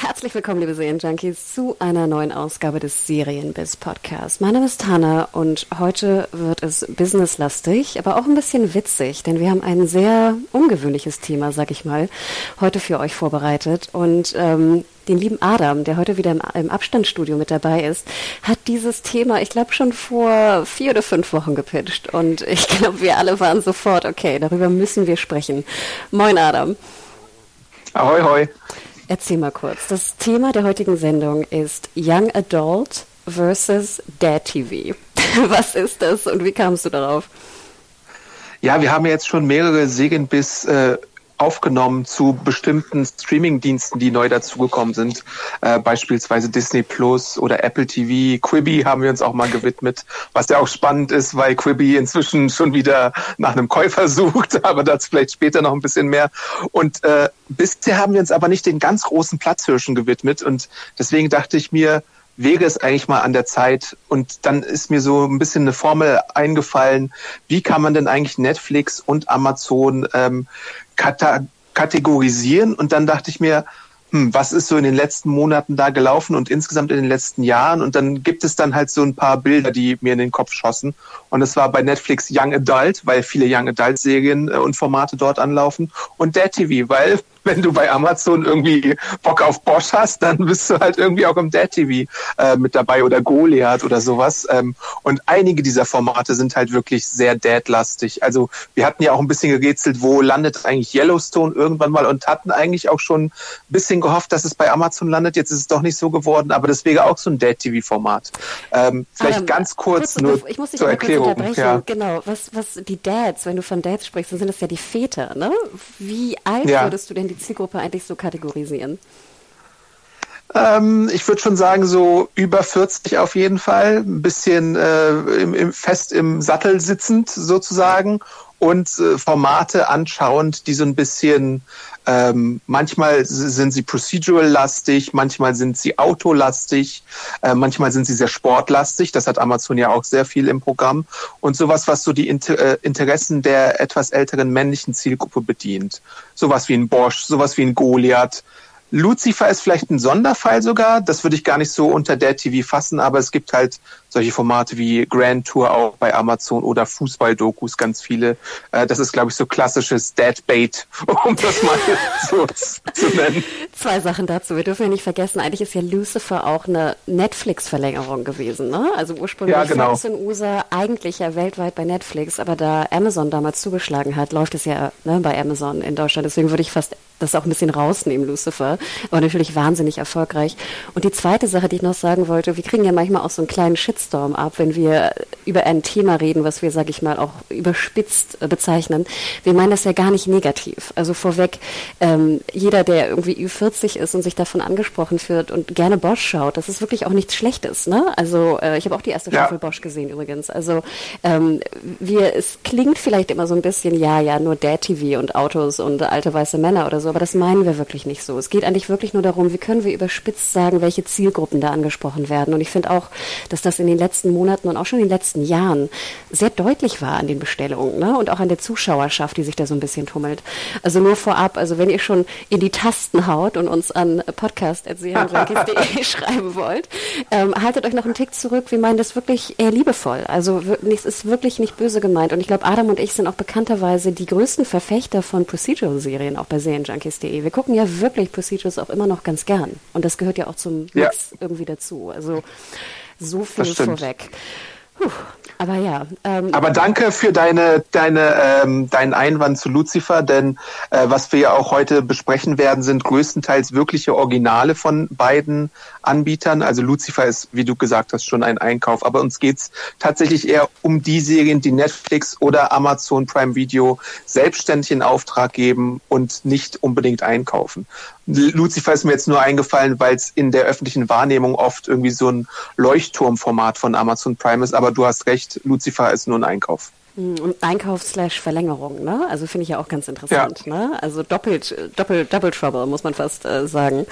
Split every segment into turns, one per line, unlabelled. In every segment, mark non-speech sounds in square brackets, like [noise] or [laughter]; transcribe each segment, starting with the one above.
Herzlich willkommen, liebe Serienjunkies, zu einer neuen Ausgabe des Serienbiz Podcasts. Mein Name ist Hanna und heute wird es businesslastig, aber auch ein bisschen witzig, denn wir haben ein sehr ungewöhnliches Thema, sag ich mal, heute für euch vorbereitet und ähm, den lieben Adam, der heute wieder im, im Abstandsstudio mit dabei ist, hat dieses Thema, ich glaube, schon vor vier oder fünf Wochen gepitcht. Und ich glaube, wir alle waren sofort, okay, darüber müssen wir sprechen. Moin, Adam.
Ahoi, hoi.
Erzähl mal kurz. Das Thema der heutigen Sendung ist Young Adult versus Dad TV. [laughs] Was ist das und wie kamst du darauf?
Ja, wir haben jetzt schon mehrere Segen bis äh, aufgenommen zu bestimmten Streaming-Diensten, die neu dazugekommen sind. Äh, beispielsweise Disney Plus oder Apple TV. Quibi haben wir uns auch mal gewidmet, was ja auch spannend ist, weil Quibi inzwischen schon wieder nach einem Käufer [laughs] sucht, aber dazu vielleicht später noch ein bisschen mehr. Und äh, bisher haben wir uns aber nicht den ganz großen Platzhirschen gewidmet und deswegen dachte ich mir, wäre es eigentlich mal an der Zeit. Und dann ist mir so ein bisschen eine Formel eingefallen, wie kann man denn eigentlich Netflix und Amazon ähm, kategorisieren. Und dann dachte ich mir, hm, was ist so in den letzten Monaten da gelaufen und insgesamt in den letzten Jahren? Und dann gibt es dann halt so ein paar Bilder, die mir in den Kopf schossen. Und es war bei Netflix Young Adult, weil viele Young Adult Serien äh, und Formate dort anlaufen. Und Dad TV, weil wenn du bei Amazon irgendwie Bock auf Bosch hast, dann bist du halt irgendwie auch im Dad TV äh, mit dabei oder Goliath oder sowas. Ähm, und einige dieser Formate sind halt wirklich sehr Dad-lastig. Also wir hatten ja auch ein bisschen gerätselt, wo landet eigentlich Yellowstone irgendwann mal und hatten eigentlich auch schon ein bisschen gehofft, dass es bei Amazon landet. Jetzt ist es doch nicht so geworden, aber das wäre auch so ein Dad-TV-Format. Ähm, vielleicht ähm, ganz kurz, kurz nur ich muss dich zur Erklärung.
Ja. Genau, was, was die Dads, wenn du von Dads sprichst, dann sind das ja die Väter. Ne? Wie alt ja. würdest du denn die Zielgruppe eigentlich so kategorisieren?
Ähm, ich würde schon sagen, so über 40 auf jeden Fall. Ein bisschen äh, im, im, fest im Sattel sitzend sozusagen und äh, Formate anschauend, die so ein bisschen ähm, manchmal sind sie procedural-lastig, manchmal sind sie autolastig, äh, manchmal sind sie sehr sportlastig. Das hat Amazon ja auch sehr viel im Programm. Und sowas, was so die Inter äh, Interessen der etwas älteren männlichen Zielgruppe bedient. Sowas wie ein Bosch, sowas wie ein Goliath, Lucifer ist vielleicht ein Sonderfall sogar. Das würde ich gar nicht so unter der TV fassen, aber es gibt halt solche Formate wie Grand Tour auch bei Amazon oder Fußball-Dokus ganz viele. Äh, das ist, glaube ich, so klassisches Deadbait, [laughs] um das mal [laughs] so zu nennen.
Zwei Sachen dazu. Wir dürfen ja nicht vergessen, eigentlich ist ja Lucifer auch eine Netflix-Verlängerung gewesen. Ne? Also ursprünglich ja, genau. in USA, eigentlich ja weltweit bei Netflix, aber da Amazon damals zugeschlagen hat, läuft es ja ne, bei Amazon in Deutschland. Deswegen würde ich fast das auch ein bisschen rausnehmen, Lucifer. Aber natürlich wahnsinnig erfolgreich. Und die zweite Sache, die ich noch sagen wollte, wir kriegen ja manchmal auch so einen kleinen Shitstorm ab, wenn wir über ein Thema reden, was wir, sag ich mal, auch überspitzt bezeichnen. Wir meinen das ja gar nicht negativ. Also vorweg, ähm, jeder, der irgendwie Ü40 ist und sich davon angesprochen fühlt und gerne Bosch schaut, das ist wirklich auch nichts Schlechtes. Ne? Also äh, ich habe auch die erste Staffel ja. Bosch gesehen übrigens. Also ähm, wir, es klingt vielleicht immer so ein bisschen, ja, ja, nur Dad-TV und Autos und alte weiße Männer oder so aber das meinen wir wirklich nicht so. Es geht eigentlich wirklich nur darum, wie können wir überspitzt sagen, welche Zielgruppen da angesprochen werden. Und ich finde auch, dass das in den letzten Monaten und auch schon in den letzten Jahren sehr deutlich war an den Bestellungen ne? und auch an der Zuschauerschaft, die sich da so ein bisschen tummelt. Also nur vorab, also wenn ihr schon in die Tasten haut und uns an podcast.serienjunkies.de [laughs] schreiben wollt, ähm, haltet euch noch einen Tick zurück. Wir meinen das wirklich eher liebevoll. Also es ist wirklich nicht böse gemeint. Und ich glaube, Adam und ich sind auch bekannterweise die größten Verfechter von Procedural-Serien, auch bei Serienjunkies junkies.de. Wir gucken ja wirklich Procedures auch immer noch ganz gern. Und das gehört ja auch zum Mix ja. irgendwie dazu. Also so viel vorweg. Puh, aber ja.
Ähm, aber danke für deine, deine, ähm, deinen Einwand zu Lucifer, denn äh, was wir ja auch heute besprechen werden, sind größtenteils wirkliche Originale von beiden Anbietern. Also Lucifer ist, wie du gesagt hast, schon ein Einkauf. Aber uns geht's tatsächlich eher um die Serien, die Netflix oder Amazon Prime Video selbstständig in Auftrag geben und nicht unbedingt einkaufen. Lucifer ist mir jetzt nur eingefallen, weil es in der öffentlichen Wahrnehmung oft irgendwie so ein Leuchtturmformat von Amazon Prime ist. Aber du hast recht, Lucifer ist nur ein Einkauf.
Hm, und Einkauf slash Verlängerung, ne? Also finde ich ja auch ganz interessant, ja. ne? Also doppelt, doppelt, double trouble, muss man fast äh, sagen.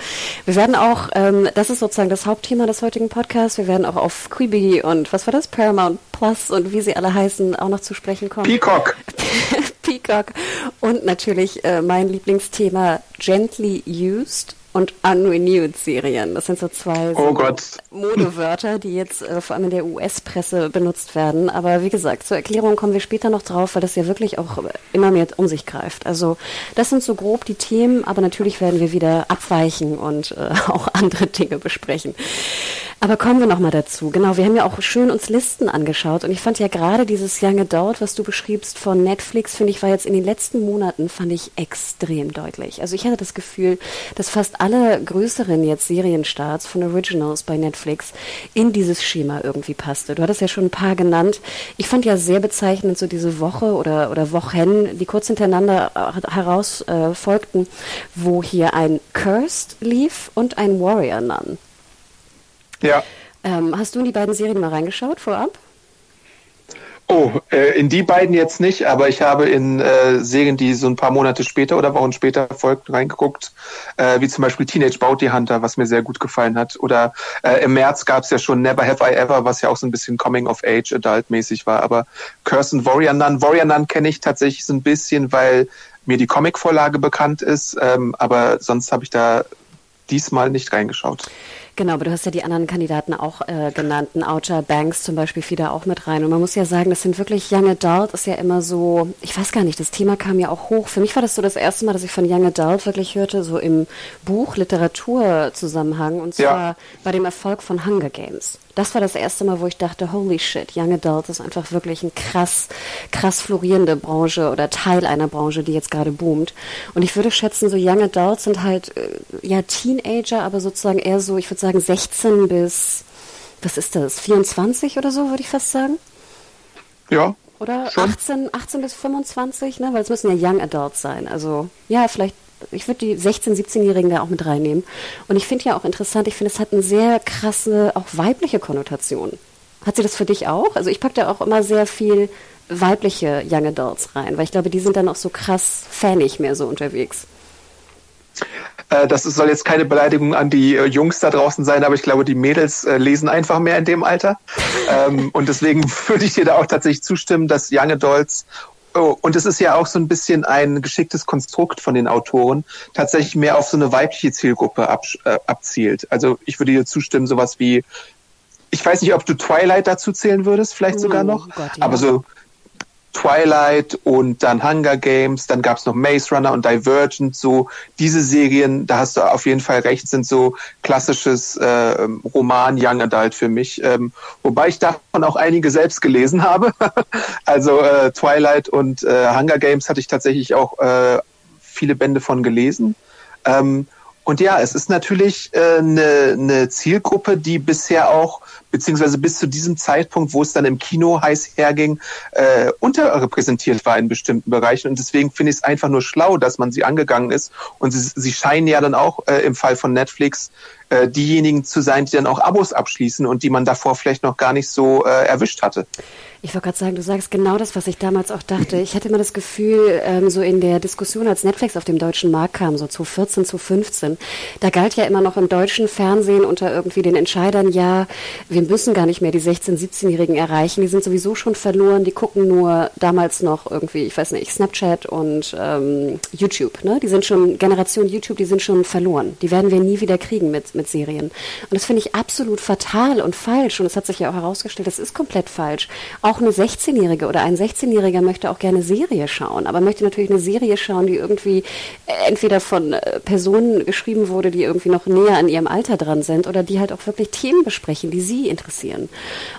Wir werden auch, ähm, das ist sozusagen das Hauptthema des heutigen Podcasts, wir werden auch auf Quibi und was war das? Paramount Plus und wie sie alle heißen, auch noch zu sprechen kommen.
Peacock. [laughs]
Peacock. Und natürlich äh, mein Lieblingsthema Gently Used und Unrenewed Serien. Das sind so zwei
oh
so Modewörter, die jetzt äh, vor allem in der US-Presse benutzt werden. Aber wie gesagt, zur Erklärung kommen wir später noch drauf, weil das ja wirklich auch immer mehr um sich greift. Also das sind so grob die Themen, aber natürlich werden wir wieder abweichen und äh, [laughs] auch andere Dinge besprechen. Aber kommen wir nochmal dazu. Genau, wir haben ja auch schön uns Listen angeschaut und ich fand ja gerade dieses Young Adult, was du beschriebst von Netflix, finde ich, war jetzt in den letzten Monaten, fand ich extrem deutlich. Also ich hatte das Gefühl, dass fast alle größeren jetzt Serienstarts von Originals bei Netflix in dieses Schema irgendwie passte. Du hattest ja schon ein paar genannt. Ich fand ja sehr bezeichnend so diese Woche oder, oder Wochen, die kurz hintereinander äh, heraus äh, folgten, wo hier ein Cursed lief und ein Warrior Nun.
Ja.
Ähm, hast du in die beiden Serien mal reingeschaut vorab?
Oh, äh, in die beiden jetzt nicht, aber ich habe in äh, Serien, die so ein paar Monate später oder Wochen später folgten, reingeguckt, äh, wie zum Beispiel Teenage Bounty Hunter, was mir sehr gut gefallen hat. Oder äh, im März gab es ja schon Never Have I Ever, was ja auch so ein bisschen Coming of Age, Adult-mäßig war. Aber Curse and Warrior Nun, Warrior Nun kenne ich tatsächlich so ein bisschen, weil mir die Comic-Vorlage bekannt ist, ähm, aber sonst habe ich da diesmal nicht reingeschaut.
Genau, aber du hast ja die anderen Kandidaten auch äh, genannt. Outer Banks zum Beispiel fiel da auch mit rein. Und man muss ja sagen, das sind wirklich Young Adult, ist ja immer so, ich weiß gar nicht, das Thema kam ja auch hoch. Für mich war das so das erste Mal, dass ich von Young Adult wirklich hörte, so im Buch, Literaturzusammenhang. Und zwar ja. bei dem Erfolg von Hunger Games das war das erste Mal, wo ich dachte, holy shit, Young Adult ist einfach wirklich ein krass, krass florierende Branche oder Teil einer Branche, die jetzt gerade boomt. Und ich würde schätzen, so Young Adults sind halt, äh, ja, Teenager, aber sozusagen eher so, ich würde sagen 16 bis, was ist das, 24 oder so, würde ich fast sagen.
Ja.
Oder schon. 18, 18 bis 25, ne? Weil es müssen ja Young Adults sein. Also, ja, vielleicht ich würde die 16-, 17-Jährigen da auch mit reinnehmen. Und ich finde ja auch interessant, ich finde, es hat eine sehr krasse, auch weibliche Konnotation. Hat sie das für dich auch? Also ich packe da auch immer sehr viel weibliche Young Adults rein, weil ich glaube, die sind dann auch so krass fanig mehr so unterwegs.
Äh, das soll jetzt keine Beleidigung an die äh, Jungs da draußen sein, aber ich glaube, die Mädels äh, lesen einfach mehr in dem Alter. Ähm, und deswegen [laughs] würde ich dir da auch tatsächlich zustimmen, dass Young Adults Oh, und es ist ja auch so ein bisschen ein geschicktes Konstrukt von den Autoren, tatsächlich mehr auf so eine weibliche Zielgruppe ab, äh, abzielt. Also ich würde dir zustimmen, sowas wie, ich weiß nicht, ob du Twilight dazu zählen würdest, vielleicht sogar oh noch, Gott, ja. aber so Twilight und dann Hunger Games, dann gab es noch Maze Runner und Divergent, so diese Serien, da hast du auf jeden Fall recht, sind so klassisches äh, Roman Young Adult für mich, ähm, wobei ich davon auch einige selbst gelesen habe. [laughs] also äh, Twilight und äh, Hunger Games hatte ich tatsächlich auch äh, viele Bände von gelesen. Ähm, und ja, es ist natürlich eine äh, ne Zielgruppe, die bisher auch beziehungsweise bis zu diesem Zeitpunkt, wo es dann im Kino heiß herging, äh, unterrepräsentiert war in bestimmten Bereichen. Und deswegen finde ich es einfach nur schlau, dass man sie angegangen ist. Und sie, sie scheinen ja dann auch äh, im Fall von Netflix äh, diejenigen zu sein, die dann auch Abos abschließen und die man davor vielleicht noch gar nicht so äh, erwischt hatte.
Ich wollte gerade sagen, du sagst genau das, was ich damals auch dachte. Ich hatte immer das Gefühl, ähm, so in der Diskussion, als Netflix auf dem deutschen Markt kam, so zu 14, zu 15, da galt ja immer noch im deutschen Fernsehen unter irgendwie den Entscheidern, ja, wir müssen gar nicht mehr die 16-, 17-Jährigen erreichen, die sind sowieso schon verloren, die gucken nur damals noch irgendwie, ich weiß nicht, Snapchat und ähm, YouTube, ne? Die sind schon, Generation YouTube, die sind schon verloren. Die werden wir nie wieder kriegen mit, mit Serien. Und das finde ich absolut fatal und falsch. Und es hat sich ja auch herausgestellt, das ist komplett falsch. Auch auch eine 16-Jährige oder ein 16-Jähriger möchte auch gerne Serie schauen, aber möchte natürlich eine Serie schauen, die irgendwie äh, entweder von äh, Personen geschrieben wurde, die irgendwie noch näher an ihrem Alter dran sind oder die halt auch wirklich Themen besprechen, die sie interessieren.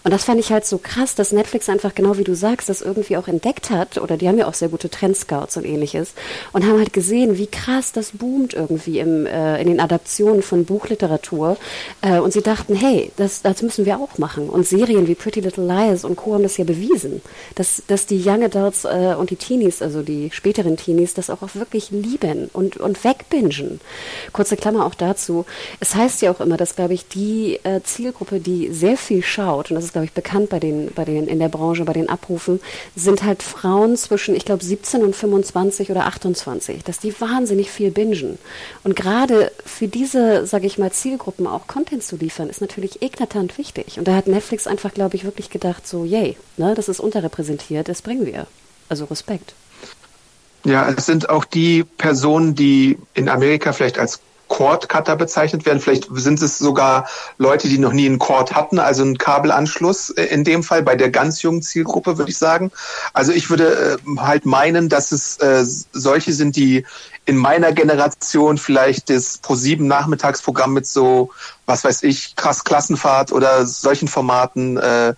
Und das fand ich halt so krass, dass Netflix einfach genau wie du sagst, das irgendwie auch entdeckt hat oder die haben ja auch sehr gute Trendscouts und ähnliches und haben halt gesehen, wie krass das boomt irgendwie im, äh, in den Adaptionen von Buchliteratur äh, und sie dachten, hey, das, das müssen wir auch machen und Serien wie Pretty Little Lies und Co. haben das ja bewiesen, dass, dass die Young Adults äh, und die Teenies, also die späteren Teenies, das auch, auch wirklich lieben und, und wegbingen. Kurze Klammer auch dazu. Es heißt ja auch immer, dass, glaube ich, die äh, Zielgruppe, die sehr viel schaut, und das ist, glaube ich, bekannt bei den, bei den, in der Branche, bei den Abrufen, sind halt Frauen zwischen, ich glaube, 17 und 25 oder 28, dass die wahnsinnig viel bingen. Und gerade für diese, sage ich mal, Zielgruppen auch Content zu liefern, ist natürlich eklatant wichtig. Und da hat Netflix einfach, glaube ich, wirklich gedacht, so, yay, ne, das ist unterrepräsentiert, das bringen wir. Also Respekt.
Ja, es sind auch die Personen, die in Amerika vielleicht als Cord-Cutter bezeichnet werden. Vielleicht sind es sogar Leute, die noch nie einen Cord hatten, also einen Kabelanschluss äh, in dem Fall bei der ganz jungen Zielgruppe, würde ich sagen. Also ich würde äh, halt meinen, dass es äh, solche sind, die in meiner Generation vielleicht das Pro7 Nachmittagsprogramm mit so, was weiß ich, krass Klassenfahrt oder solchen Formaten äh, äh,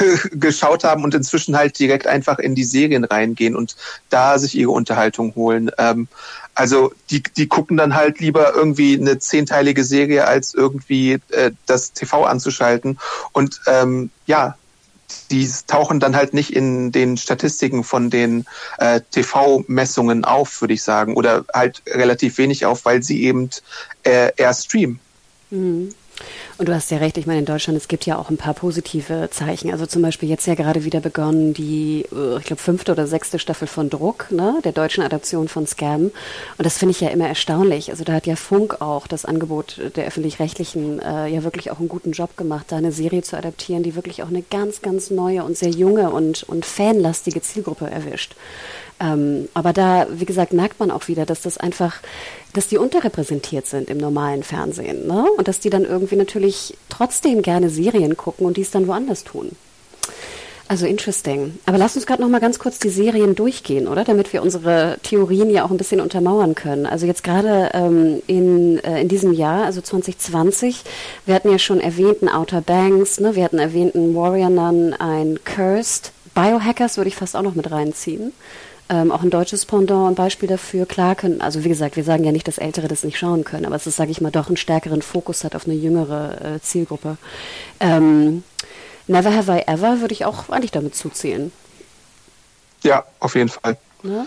[laughs] geschaut haben und inzwischen halt direkt einfach in die Serien reingehen und da sich ihre Unterhaltung holen. Ähm, also die, die gucken dann halt lieber irgendwie eine zehnteilige Serie, als irgendwie äh, das TV anzuschalten. Und ähm, ja, die tauchen dann halt nicht in den Statistiken von den äh, TV-Messungen auf, würde ich sagen, oder halt relativ wenig auf, weil sie eben äh, eher streamen.
Mhm. Und du hast ja recht, ich meine, in Deutschland, es gibt ja auch ein paar positive Zeichen. Also zum Beispiel jetzt ja gerade wieder begonnen die, äh, ich glaube, fünfte oder sechste Staffel von Druck, ne, der deutschen Adaption von Scam. Und das finde ich ja immer erstaunlich. Also da hat ja Funk auch das Angebot der öffentlich-rechtlichen äh, ja wirklich auch einen guten Job gemacht, da eine Serie zu adaptieren, die wirklich auch eine ganz, ganz neue und sehr junge und, und fanlastige Zielgruppe erwischt. Ähm, aber da, wie gesagt, merkt man auch wieder, dass das einfach, dass die unterrepräsentiert sind im normalen Fernsehen. Ne? Und dass die dann irgendwie natürlich trotzdem gerne Serien gucken und dies dann woanders tun. Also interesting. Aber lass uns gerade noch mal ganz kurz die Serien durchgehen, oder? Damit wir unsere Theorien ja auch ein bisschen untermauern können. Also jetzt gerade ähm, in, äh, in diesem Jahr, also 2020, wir hatten ja schon erwähnten Outer Banks, ne? wir hatten erwähnten Warrior Nun, ein Cursed. Biohackers würde ich fast auch noch mit reinziehen ähm, auch ein deutsches Pendant, ein Beispiel dafür. Klar können, also wie gesagt, wir sagen ja nicht, dass Ältere das nicht schauen können, aber es ist, sage ich mal, doch einen stärkeren Fokus hat auf eine jüngere äh, Zielgruppe. Ähm, Never Have I Ever würde ich auch eigentlich damit zuzählen.
Ja, auf jeden Fall. Ja?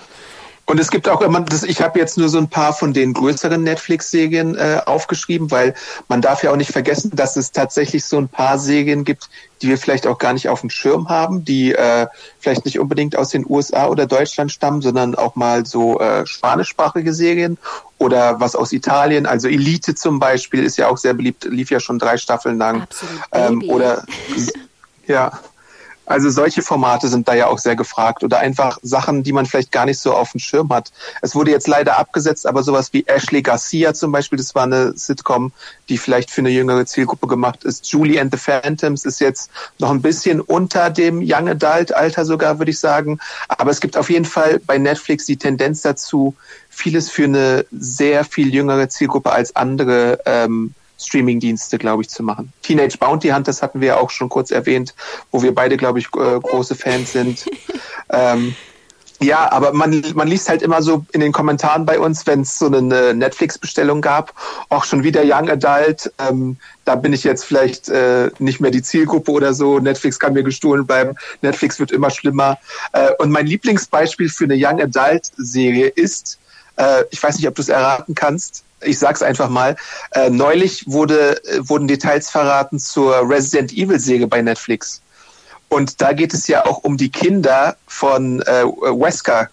Und es gibt auch immer, das, ich habe jetzt nur so ein paar von den größeren Netflix-Serien äh, aufgeschrieben, weil man darf ja auch nicht vergessen, dass es tatsächlich so ein paar Serien gibt, die wir vielleicht auch gar nicht auf dem Schirm haben, die äh, vielleicht nicht unbedingt aus den USA oder Deutschland stammen, sondern auch mal so äh, spanischsprachige Serien oder was aus Italien. Also Elite zum Beispiel ist ja auch sehr beliebt, lief ja schon drei Staffeln lang. Absolut. Ähm, oder [laughs] ja. Also solche Formate sind da ja auch sehr gefragt oder einfach Sachen, die man vielleicht gar nicht so auf dem Schirm hat. Es wurde jetzt leider abgesetzt, aber sowas wie Ashley Garcia zum Beispiel, das war eine Sitcom, die vielleicht für eine jüngere Zielgruppe gemacht ist. Julie and the Phantoms ist jetzt noch ein bisschen unter dem Young Adult Alter sogar, würde ich sagen. Aber es gibt auf jeden Fall bei Netflix die Tendenz dazu, vieles für eine sehr viel jüngere Zielgruppe als andere ähm, Streaming-Dienste, glaube ich, zu machen. Teenage Bounty Hunters hatten wir ja auch schon kurz erwähnt, wo wir beide, glaube ich, äh, große Fans sind. [laughs] ähm, ja, aber man, man liest halt immer so in den Kommentaren bei uns, wenn es so eine Netflix-Bestellung gab, auch schon wieder Young Adult, ähm, da bin ich jetzt vielleicht äh, nicht mehr die Zielgruppe oder so, Netflix kann mir gestohlen bleiben, Netflix wird immer schlimmer. Äh, und mein Lieblingsbeispiel für eine Young Adult-Serie ist, äh, ich weiß nicht, ob du es erraten kannst, ich sag's einfach mal, äh, neulich wurde, äh, wurden Details verraten zur Resident Evil Serie bei Netflix. Und da geht es ja auch um die Kinder von äh, Wesker.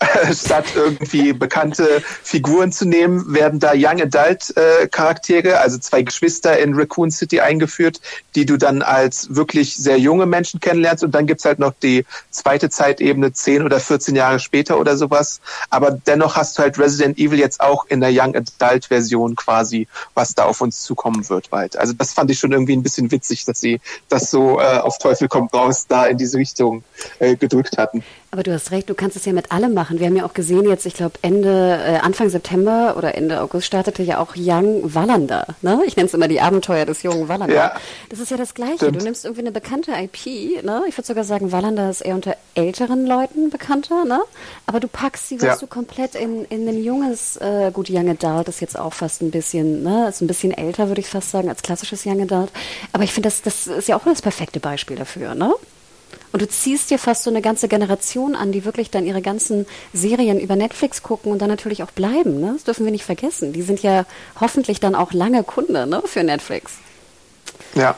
[laughs] statt irgendwie bekannte Figuren zu nehmen, werden da Young Adult äh, Charaktere, also zwei Geschwister in Raccoon City eingeführt, die du dann als wirklich sehr junge Menschen kennenlernst. Und dann gibt's halt noch die zweite Zeitebene, 10 oder 14 Jahre später oder sowas. Aber dennoch hast du halt Resident Evil jetzt auch in der Young Adult Version quasi, was da auf uns zukommen wird bald. Also das fand ich schon irgendwie ein bisschen witzig, dass sie das so äh, auf Teufel kommt raus da in diese Richtung äh, gedrückt hatten.
Aber du hast recht, du kannst es ja mit allem machen. Wir haben ja auch gesehen jetzt, ich glaube Ende, äh, Anfang September oder Ende August startete ja auch Young Wallander. Ne? Ich nenne es immer die Abenteuer des jungen Wallander. Ja, das ist ja das Gleiche. Stimmt. Du nimmst irgendwie eine bekannte IP. Ne? Ich würde sogar sagen, Wallander ist eher unter älteren Leuten bekannter. Ne? Aber du packst sie, ja. du komplett in, in ein junges, äh, gut, Young Adult ist jetzt auch fast ein bisschen, ne? ist ein bisschen älter, würde ich fast sagen, als klassisches Young Adult. Aber ich finde, das, das ist ja auch das perfekte Beispiel dafür. Ne? Und du ziehst dir fast so eine ganze Generation an, die wirklich dann ihre ganzen Serien über Netflix gucken und dann natürlich auch bleiben. Ne? Das dürfen wir nicht vergessen. Die sind ja hoffentlich dann auch lange Kunde ne, für Netflix.
Ja.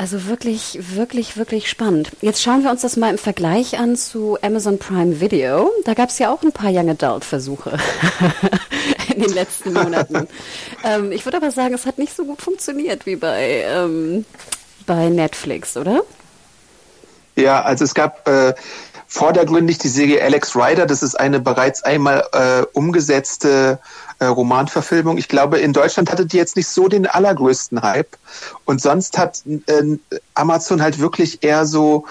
Also wirklich, wirklich, wirklich spannend. Jetzt schauen wir uns das mal im Vergleich an zu Amazon Prime Video. Da gab es ja auch ein paar Young Adult Versuche [laughs] in den letzten Monaten. [laughs] ähm, ich würde aber sagen, es hat nicht so gut funktioniert wie bei, ähm, bei Netflix, oder?
Ja, also es gab äh, vordergründig die Serie Alex Rider. Das ist eine bereits einmal äh, umgesetzte äh, Romanverfilmung. Ich glaube, in Deutschland hatte die jetzt nicht so den allergrößten Hype. Und sonst hat äh, Amazon halt wirklich eher so,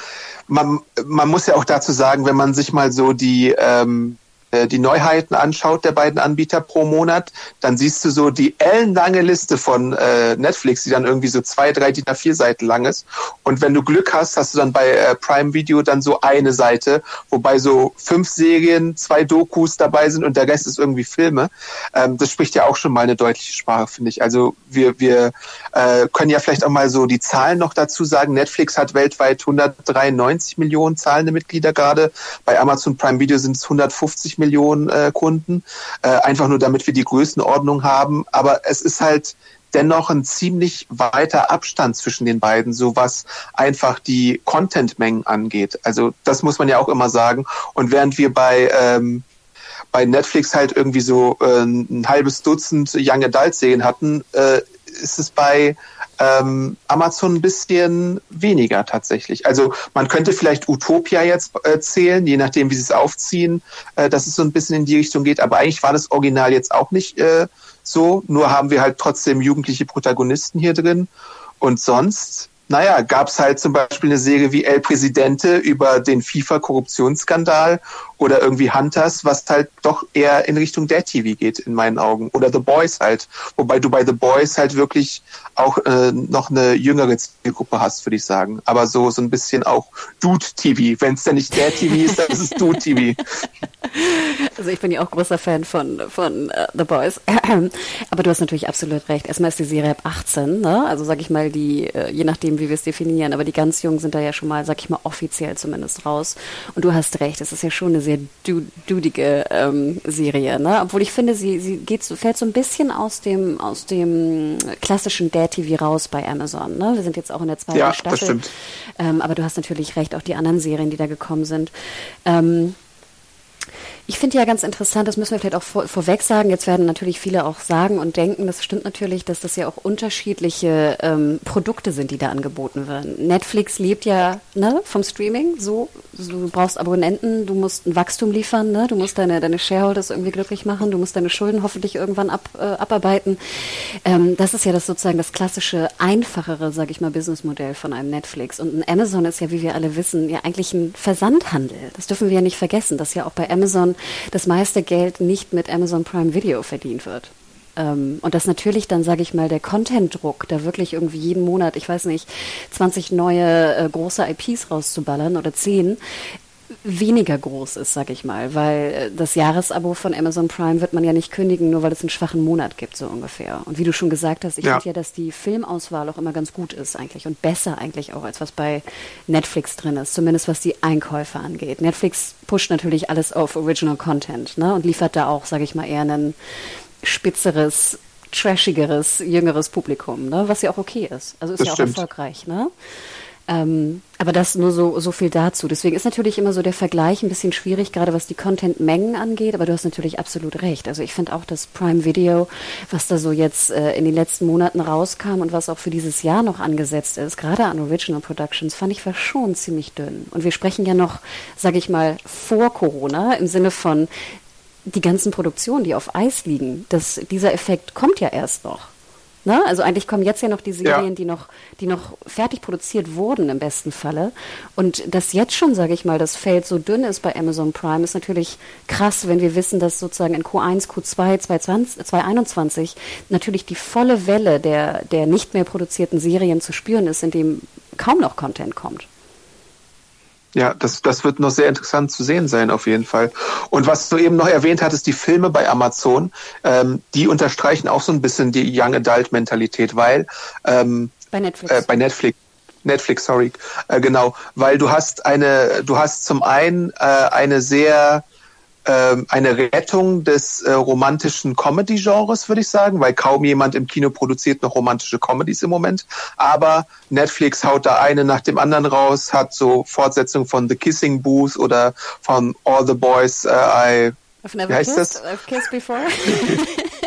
man, man muss ja auch dazu sagen, wenn man sich mal so die ähm, äh, die Neuheiten anschaut der beiden Anbieter pro Monat, dann siehst du so die ellenlange Liste von äh, Netflix, die dann irgendwie so zwei, drei DIN A4 Seiten lang ist. Und wenn du Glück hast, hast du dann bei äh, Prime Video dann so eine Seite, wobei so fünf Serien, zwei Dokus dabei sind und der Rest ist irgendwie Filme. Ähm, das spricht ja auch schon mal eine deutliche Sprache, finde ich. Also wir, wir äh, können ja vielleicht auch mal so die Zahlen noch dazu sagen. Netflix hat weltweit 193 Millionen zahlende Mitglieder gerade. Bei Amazon Prime Video sind es 150 Millionen äh, Kunden, äh, einfach nur damit wir die Größenordnung haben. Aber es ist halt dennoch ein ziemlich weiter Abstand zwischen den beiden, so was einfach die Contentmengen angeht. Also das muss man ja auch immer sagen. Und während wir bei ähm, bei Netflix halt irgendwie so äh, ein halbes Dutzend Young Adult Serien hatten, äh, ist es bei ähm, Amazon ein bisschen weniger tatsächlich. Also man könnte vielleicht Utopia jetzt äh, zählen, je nachdem, wie sie es aufziehen, äh, dass es so ein bisschen in die Richtung geht. Aber eigentlich war das Original jetzt auch nicht äh, so. Nur haben wir halt trotzdem jugendliche Protagonisten hier drin. Und sonst naja, gab es halt zum Beispiel eine Serie wie El Presidente über den FIFA-Korruptionsskandal oder irgendwie Hunters, was halt doch eher in Richtung der TV geht, in meinen Augen. Oder The Boys halt. Wobei du bei The Boys halt wirklich auch äh, noch eine jüngere Zielgruppe hast, würde ich sagen. Aber so, so ein bisschen auch Dude-TV. Wenn es denn nicht der TV ist, dann ist es Dude-TV. [laughs]
Also ich bin ja auch großer Fan von, von uh, The Boys. [clears throat] Aber du hast natürlich absolut recht. Erstmal ist die Serie ab 18, ne? Also sag ich mal, die, äh, je nachdem, wie wir es definieren, aber die ganz Jungen sind da ja schon mal, sag ich mal, offiziell zumindest raus. Und du hast recht, es ist ja schon eine sehr dudige ähm, Serie, ne? Obwohl ich finde, sie, sie geht, fällt so ein bisschen aus dem, aus dem klassischen Dad-TV raus bei Amazon, ne? Wir sind jetzt auch in der zweiten ja, Staffel. Das stimmt. Ähm, aber du hast natürlich recht, auch die anderen Serien, die da gekommen sind. Ähm, ich finde ja ganz interessant, das müssen wir vielleicht auch vor, vorweg sagen. Jetzt werden natürlich viele auch sagen und denken, das stimmt natürlich, dass das ja auch unterschiedliche ähm, Produkte sind, die da angeboten werden. Netflix lebt ja ne, vom Streaming, so, so, du brauchst Abonnenten, du musst ein Wachstum liefern, ne, du musst deine, deine Shareholders irgendwie glücklich machen, du musst deine Schulden hoffentlich irgendwann ab, äh, abarbeiten. Ähm, das ist ja das sozusagen das klassische, einfachere, sage ich mal, Businessmodell von einem Netflix. Und ein Amazon ist ja, wie wir alle wissen, ja eigentlich ein Versandhandel. Das dürfen wir ja nicht vergessen, dass ja auch bei Amazon das meiste Geld nicht mit Amazon Prime Video verdient wird. Ähm, und dass natürlich dann, sage ich mal, der Content-Druck, da wirklich irgendwie jeden Monat, ich weiß nicht, 20 neue äh, große IPs rauszuballern oder 10, weniger groß ist, sag ich mal, weil äh, das Jahresabo von Amazon Prime wird man ja nicht kündigen, nur weil es einen schwachen Monat gibt, so ungefähr. Und wie du schon gesagt hast, ich ja. finde ja, dass die Filmauswahl auch immer ganz gut ist eigentlich und besser eigentlich auch, als was bei Netflix drin ist, zumindest was die Einkäufe angeht. Netflix pusht natürlich alles auf Original Content ne, und liefert da auch, sage ich mal, eher ein spitzeres, trashigeres, jüngeres Publikum, ne, was ja auch okay ist. Also ist das ja stimmt. auch erfolgreich. Ne? Ähm, aber das nur so, so viel dazu. Deswegen ist natürlich immer so der Vergleich ein bisschen schwierig, gerade was die Content-Mengen angeht. Aber du hast natürlich absolut recht. Also ich finde auch das Prime Video, was da so jetzt äh, in den letzten Monaten rauskam und was auch für dieses Jahr noch angesetzt ist, gerade an Original Productions, fand ich war schon ziemlich dünn. Und wir sprechen ja noch, sage ich mal, vor Corona im Sinne von die ganzen Produktionen, die auf Eis liegen. Das, dieser Effekt kommt ja erst noch. Ne? Also eigentlich kommen jetzt ja noch die Serien, ja. die noch, die noch fertig produziert wurden im besten Falle. Und dass jetzt schon, sage ich mal, das Feld so dünn ist bei Amazon Prime, ist natürlich krass, wenn wir wissen, dass sozusagen in Q1, Q2, 2020, 2021 natürlich die volle Welle der, der nicht mehr produzierten Serien zu spüren ist, in dem kaum noch Content kommt.
Ja, das, das wird noch sehr interessant zu sehen sein, auf jeden Fall. Und was du eben noch erwähnt hattest, die Filme bei Amazon, ähm, die unterstreichen auch so ein bisschen die Young Adult Mentalität, weil ähm, bei Netflix. Äh, bei Netflix Netflix, sorry, äh, genau, weil du hast eine, du hast zum einen äh, eine sehr eine Rettung des äh, romantischen Comedy-Genres, würde ich sagen, weil kaum jemand im Kino produziert noch romantische Comedies im Moment. Aber Netflix haut da eine nach dem anderen raus, hat so Fortsetzungen von The Kissing Booth oder von All the Boys uh, I
I've never Wie heißt kissed, das? I've kissed before. [laughs]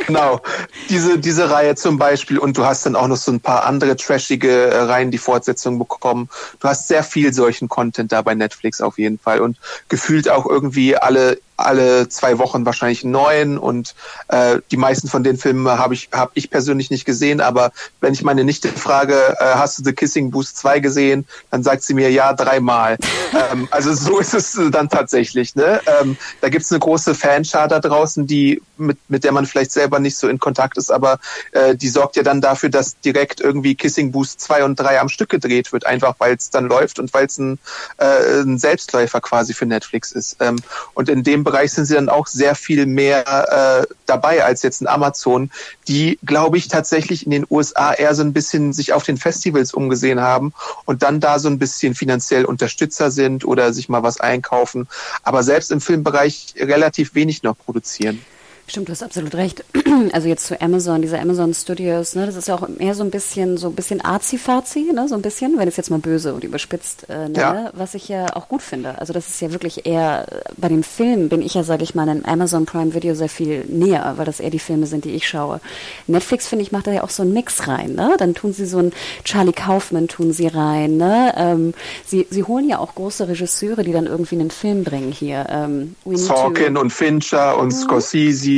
[laughs]
genau, diese, diese Reihe zum Beispiel. Und du hast dann auch noch so ein paar andere trashige äh, Reihen, die Fortsetzungen bekommen. Du hast sehr viel solchen Content da bei Netflix auf jeden Fall. Und gefühlt auch irgendwie alle alle zwei Wochen wahrscheinlich einen neuen und äh, die meisten von den Filmen habe ich habe ich persönlich nicht gesehen, aber wenn ich meine Nichte frage, äh, hast du The Kissing Booth 2 gesehen, dann sagt sie mir ja dreimal. [laughs] ähm, also so ist es dann tatsächlich. Ne? Ähm, da gibt es eine große Fanschar da draußen, die mit mit der man vielleicht selber nicht so in Kontakt ist, aber äh, die sorgt ja dann dafür, dass direkt irgendwie Kissing Booth 2 und 3 am Stück gedreht wird, einfach weil es dann läuft und weil es ein, äh, ein Selbstläufer quasi für Netflix ist. Ähm, und in dem Bereich sind sie dann auch sehr viel mehr äh, dabei als jetzt in Amazon, die, glaube ich, tatsächlich in den USA eher so ein bisschen sich auf den Festivals umgesehen haben und dann da so ein bisschen finanziell Unterstützer sind oder sich mal was einkaufen, aber selbst im Filmbereich relativ wenig noch produzieren.
Stimmt, du hast absolut recht. [clears throat] Also jetzt zu Amazon, diese Amazon Studios, ne, das ist ja auch eher so ein bisschen, so ein bisschen arzi-fazi, ne, so ein bisschen, wenn ich es jetzt mal böse und überspitzt äh, nenne, ja. was ich ja auch gut finde. Also das ist ja wirklich eher, bei den Filmen bin ich ja, sage ich mal, in Amazon Prime Video sehr viel näher, weil das eher die Filme sind, die ich schaue. Netflix, finde ich, macht da ja auch so einen Mix rein, ne? Dann tun sie so einen Charlie Kaufman tun sie rein, ne? Ähm, sie, sie holen ja auch große Regisseure, die dann irgendwie einen Film bringen hier. Ähm,
Sorkin und Fincher und mhm.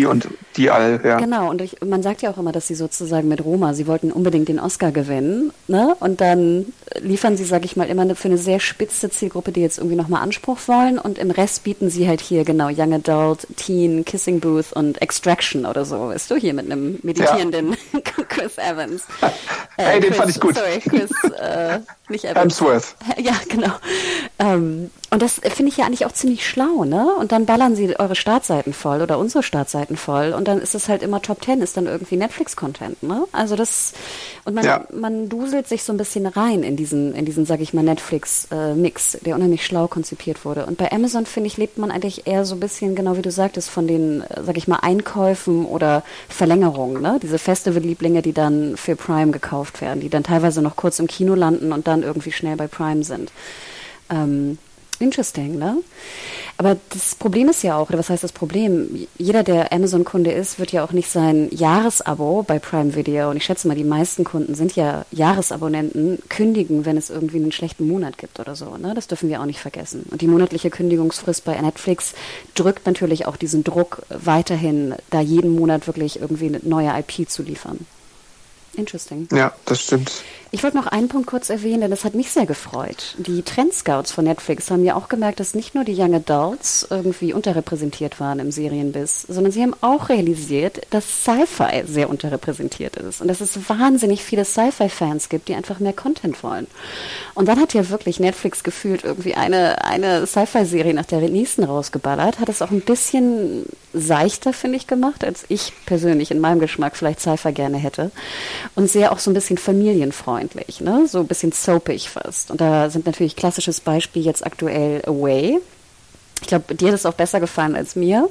Und die all, ja.
Genau, und ich, man sagt ja auch immer, dass sie sozusagen mit Roma, sie wollten unbedingt den Oscar gewinnen, ne? Und dann liefern sie, sage ich mal, immer für eine sehr spitze Zielgruppe, die jetzt irgendwie nochmal Anspruch wollen und im Rest bieten sie halt hier genau Young Adult, Teen, Kissing Booth und Extraction oder so. Weißt du, hier mit einem meditierenden ja. [laughs] Chris Evans. [laughs]
Äh, hey, den Chris, fand ich gut.
Sorry, Chris, äh,
nicht [laughs] Evans. Hemsworth.
Ja, genau. Ähm, und das finde ich ja eigentlich auch ziemlich schlau, ne? Und dann ballern sie eure Startseiten voll oder unsere Startseiten voll und dann ist es halt immer Top Ten, ist dann irgendwie Netflix-Content, ne? Also das und man, ja. man duselt sich so ein bisschen rein in diesen, in diesen, sag ich mal, Netflix-Mix, der unheimlich schlau konzipiert wurde. Und bei Amazon, finde ich, lebt man eigentlich eher so ein bisschen, genau wie du sagtest, von den, sag ich mal, Einkäufen oder Verlängerungen, ne? Diese Festival-Lieblinge, die dann für Prime gekauft werden, die dann teilweise noch kurz im Kino landen und dann irgendwie schnell bei Prime sind. Ähm, Interesting, ne? Aber das Problem ist ja auch, oder was heißt das Problem? Jeder, der Amazon-Kunde ist, wird ja auch nicht sein Jahresabo bei Prime Video, und ich schätze mal, die meisten Kunden sind ja Jahresabonnenten, kündigen, wenn es irgendwie einen schlechten Monat gibt oder so. Ne? Das dürfen wir auch nicht vergessen. Und die monatliche Kündigungsfrist bei Netflix drückt natürlich auch diesen Druck weiterhin, da jeden Monat wirklich irgendwie eine neue IP zu liefern. Interesting.
Ja, das stimmt.
Ich wollte noch einen Punkt kurz erwähnen, denn das hat mich sehr gefreut. Die Trendscouts von Netflix haben ja auch gemerkt, dass nicht nur die Young Adults irgendwie unterrepräsentiert waren im Serienbiss, sondern sie haben auch realisiert, dass Sci-Fi sehr unterrepräsentiert ist und dass es wahnsinnig viele Sci-Fi-Fans gibt, die einfach mehr Content wollen. Und dann hat ja wirklich Netflix gefühlt irgendwie eine, eine Sci-Fi-Serie nach der nächsten rausgeballert, hat es auch ein bisschen seichter, finde ich, gemacht, als ich persönlich in meinem Geschmack vielleicht Sci-Fi gerne hätte und sehr auch so ein bisschen familienfreundlich freundlich, ne? so ein bisschen soapig fast. Und da sind natürlich klassisches Beispiel jetzt aktuell Away. Ich glaube, dir hat es auch besser gefallen als mir.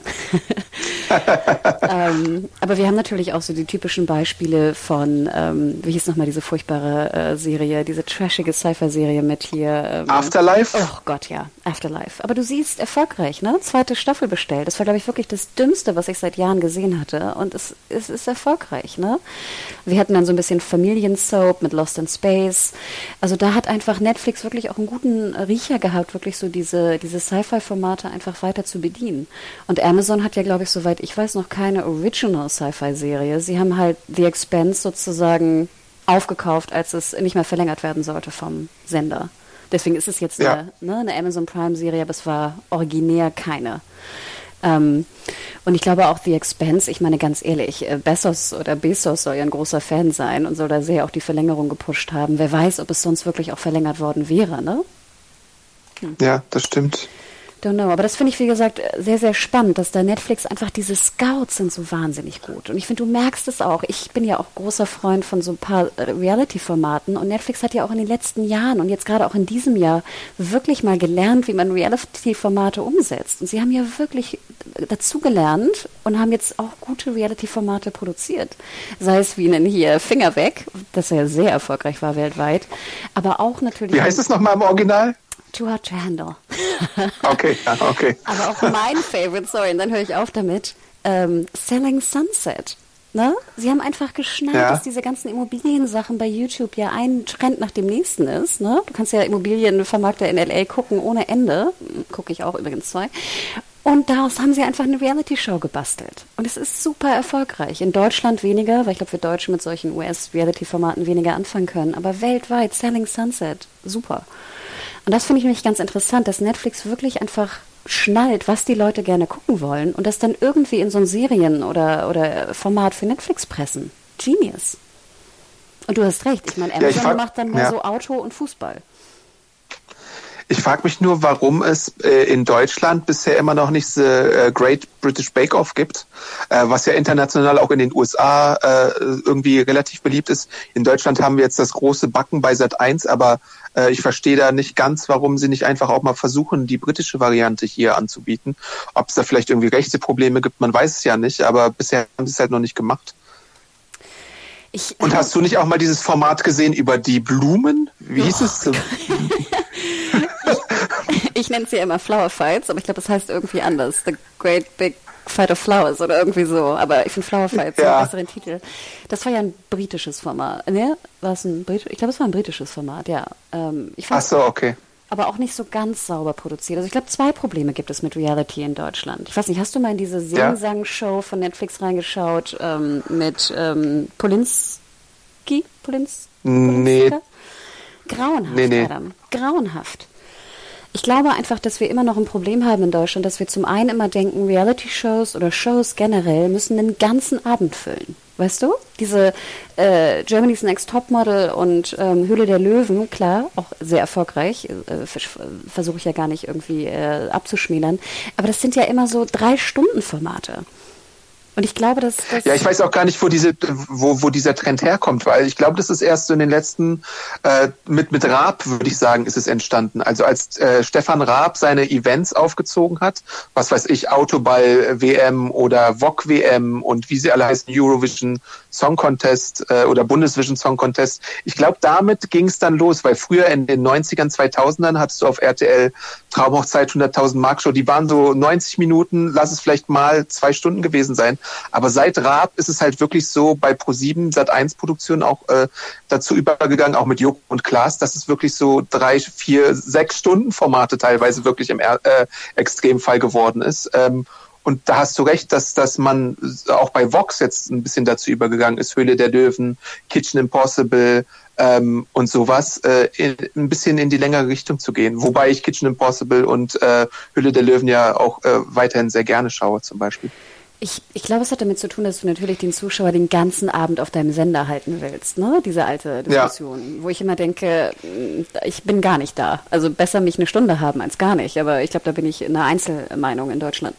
[laughs] ähm, aber wir haben natürlich auch so die typischen Beispiele von, ähm, wie hieß nochmal diese furchtbare äh, Serie, diese trashige Cypher-Serie mit hier.
Ähm, Afterlife?
Oh Gott, ja, Afterlife. Aber du siehst, erfolgreich, ne? Zweite Staffel bestellt. Das war, glaube ich, wirklich das Dümmste, was ich seit Jahren gesehen hatte. Und es, es ist erfolgreich, ne? Wir hatten dann so ein bisschen Familiensoap mit Lost in Space. Also da hat einfach Netflix wirklich auch einen guten Riecher gehabt, wirklich so diese, diese Sci-Fi-Formate einfach weiter zu bedienen. Und Amazon hat ja, glaube ich, soweit ich weiß, noch keine Original Sci-Fi-Serie. Sie haben halt The Expense sozusagen aufgekauft, als es nicht mehr verlängert werden sollte vom Sender. Deswegen ist es jetzt ja. eine, ne, eine Amazon Prime-Serie, aber es war originär keine. Ähm, und ich glaube auch The Expense, ich meine ganz ehrlich, äh, Bezos oder Bezos soll ja ein großer Fan sein und soll da sehr auch die Verlängerung gepusht haben. Wer weiß, ob es sonst wirklich auch verlängert worden wäre, ne?
Hm. Ja, das stimmt.
Don't know. Aber das finde ich, wie gesagt, sehr, sehr spannend, dass da Netflix einfach diese Scouts sind so wahnsinnig gut. Und ich finde, du merkst es auch. Ich bin ja auch großer Freund von so ein paar Reality-Formaten. Und Netflix hat ja auch in den letzten Jahren und jetzt gerade auch in diesem Jahr wirklich mal gelernt, wie man Reality-Formate umsetzt. Und sie haben ja wirklich dazugelernt und haben jetzt auch gute Reality-Formate produziert. Sei es wie in hier Finger weg, das ja sehr erfolgreich war weltweit. Aber auch natürlich.
Wie heißt es nochmal im Original?
Too Hard to Handle. [laughs]
okay, okay.
Aber auch mein Favorite, sorry, und dann höre ich auf damit, ähm, Selling Sunset. Ne? Sie haben einfach geschnallt, ja. dass diese ganzen Immobiliensachen bei YouTube ja ein Trend nach dem nächsten ist. Ne? Du kannst ja Immobilienvermarkter in LA gucken ohne Ende. Gucke ich auch übrigens zwei. Und daraus haben sie einfach eine Reality-Show gebastelt. Und es ist super erfolgreich. In Deutschland weniger, weil ich glaube, wir Deutsche mit solchen US-Reality-Formaten weniger anfangen können. Aber weltweit, Selling Sunset, super. Und das finde ich nämlich ganz interessant, dass Netflix wirklich einfach schnallt, was die Leute gerne gucken wollen und das dann irgendwie in so ein Serien- oder, oder Format für Netflix pressen. Genius. Und du hast recht, ich meine, Amazon ja, ich macht dann mehr ja. so Auto und Fußball.
Ich frage mich nur, warum es äh, in Deutschland bisher immer noch nicht the äh, Great British Bake Off gibt, äh, was ja international auch in den USA äh, irgendwie relativ beliebt ist. In Deutschland haben wir jetzt das große Backen bei Sat 1, aber äh, ich verstehe da nicht ganz, warum sie nicht einfach auch mal versuchen, die britische Variante hier anzubieten. Ob es da vielleicht irgendwie rechte Probleme gibt, man weiß es ja nicht, aber bisher haben sie es halt noch nicht gemacht. Ich, Und hast du nicht auch mal dieses Format gesehen über die Blumen? Wie hieß es? [laughs] [laughs]
ich nenne es ja immer Flower Fights, aber ich glaube, das heißt irgendwie anders. The Great Big Fight of Flowers oder irgendwie so. Aber ich finde Flower Fights ja. einen besseren Titel. Das war ja ein britisches Format. Ne? War es ein Brit ich glaube, es war ein britisches Format, ja. Ähm, ich
Ach so, okay.
Aber auch nicht so ganz sauber produziert. Also ich glaube, zwei Probleme gibt es mit Reality in Deutschland. Ich weiß nicht, hast du mal in diese Sing-Sang-Show von Netflix reingeschaut ähm, mit ähm, Polinski? Polins
nee.
Grauenhaft, nee, nee. Adam. Grauenhaft. Ich glaube einfach, dass wir immer noch ein Problem haben in Deutschland, dass wir zum einen immer denken, Reality-Shows oder Shows generell müssen den ganzen Abend füllen. Weißt du? Diese äh, Germany's Next Topmodel und ähm, Höhle der Löwen, klar, auch sehr erfolgreich, äh, versuche ich ja gar nicht irgendwie äh, abzuschmälern. Aber das sind ja immer so drei Stunden Formate. Und ich glaube, dass, dass
ja, ich weiß auch gar nicht, wo diese, wo, wo dieser Trend herkommt, weil ich glaube, das ist erst so in den letzten äh, mit mit Raab würde ich sagen, ist es entstanden. Also als äh, Stefan Raab seine Events aufgezogen hat, was weiß ich, Autoball WM oder VOG WM und wie sie alle heißen, Eurovision Song Contest äh, oder Bundesvision Song Contest. Ich glaube, damit ging es dann los, weil früher in den 90ern, 2000ern hattest du auf RTL Traumhochzeit 100.000 Mark Show, die waren so 90 Minuten, lass es vielleicht mal zwei Stunden gewesen sein. Aber seit Raab ist es halt wirklich so bei Pro7 Sat1 Produktion auch äh, dazu übergegangen, auch mit Joko und Klaas, dass es wirklich so drei, vier, sechs Stunden Formate teilweise wirklich im äh, Extremfall geworden ist. Ähm, und da hast du recht, dass, dass man auch bei Vox jetzt ein bisschen dazu übergegangen ist, Höhle der Löwen, Kitchen Impossible ähm, und sowas, äh, in, ein bisschen in die längere Richtung zu gehen. Wobei ich Kitchen Impossible und äh, Höhle der Löwen ja auch äh, weiterhin sehr gerne schaue zum Beispiel.
Ich, ich glaube, es hat damit zu tun, dass du natürlich den Zuschauer den ganzen Abend auf deinem Sender halten willst, ne? Diese alte Diskussion, ja. wo ich immer denke, mm, ich bin gar nicht da. Also besser mich eine Stunde haben als gar nicht. Aber ich glaube, da bin ich in einer Einzelmeinung in Deutschland.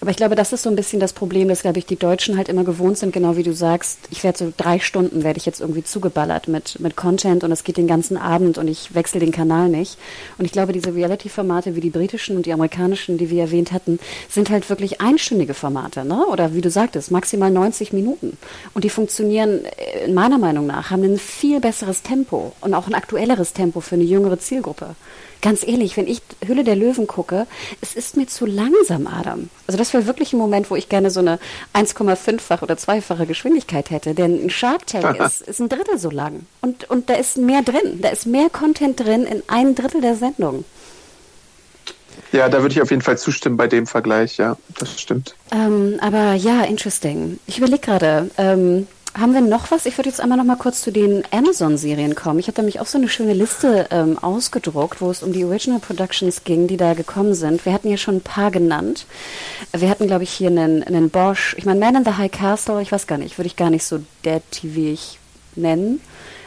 Aber ich glaube, das ist so ein bisschen das Problem, dass, glaube ich, die Deutschen halt immer gewohnt sind, genau wie du sagst, ich werde so drei Stunden, werde ich jetzt irgendwie zugeballert mit, mit Content und es geht den ganzen Abend und ich wechsle den Kanal nicht. Und ich glaube, diese Reality-Formate wie die britischen und die amerikanischen, die wir erwähnt hatten, sind halt wirklich einstündige Formate, ne? Oder wie du sagtest, maximal 90 Minuten. Und die funktionieren äh, meiner Meinung nach, haben ein viel besseres Tempo und auch ein aktuelleres Tempo für eine jüngere Zielgruppe. Ganz ehrlich, wenn ich Hülle der Löwen gucke, es ist mir zu langsam, Adam. Also das wäre wirklich ein Moment, wo ich gerne so eine 1,5-fach oder zweifache Geschwindigkeit hätte. Denn ein Shark Tank [laughs] ist, ist ein Drittel so lang. Und, und da ist mehr drin. Da ist mehr Content drin in ein Drittel der Sendung.
Ja, da würde ich auf jeden Fall zustimmen bei dem Vergleich, ja, das stimmt.
Ähm, aber ja, interesting. Ich überlege gerade, ähm, haben wir noch was? Ich würde jetzt einmal noch mal kurz zu den Amazon-Serien kommen. Ich habe nämlich auch so eine schöne Liste ähm, ausgedruckt, wo es um die Original Productions ging, die da gekommen sind. Wir hatten hier schon ein paar genannt. Wir hatten, glaube ich, hier einen, einen Bosch. Ich meine, Man in the High Castle, ich weiß gar nicht, würde ich gar nicht so Dead TV ich nennen.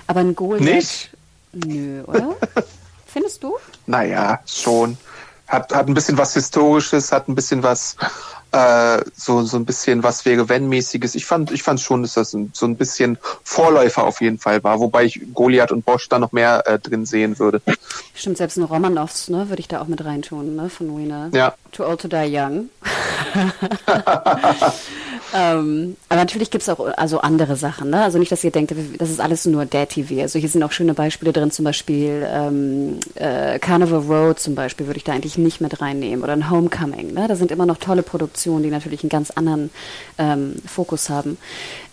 Aber ein Gold.
Nicht?
Nö, oder? [laughs] Findest du?
Naja, schon. Hat, hat ein bisschen was Historisches, hat ein bisschen was äh, so, so ein bisschen was wäre wenn mäßiges. Ich fand, ich fand schon, dass das ein, so ein bisschen Vorläufer auf jeden Fall war, wobei ich Goliath und Bosch da noch mehr äh, drin sehen würde.
Stimmt, selbst ein Romanovs, ne, würde ich da auch mit reintun, ne, von Wiener.
Ja.
Too Old to Die Young. [laughs] ähm, aber natürlich gibt es auch also andere Sachen. Ne? Also nicht, dass ihr denkt, das ist alles nur Dad TV. Also hier sind auch schöne Beispiele drin, zum Beispiel ähm, äh, Carnival Road zum Beispiel würde ich da eigentlich nicht mit reinnehmen oder ein Homecoming. Ne? Da sind immer noch tolle Produktionen, die natürlich einen ganz anderen ähm, Fokus haben.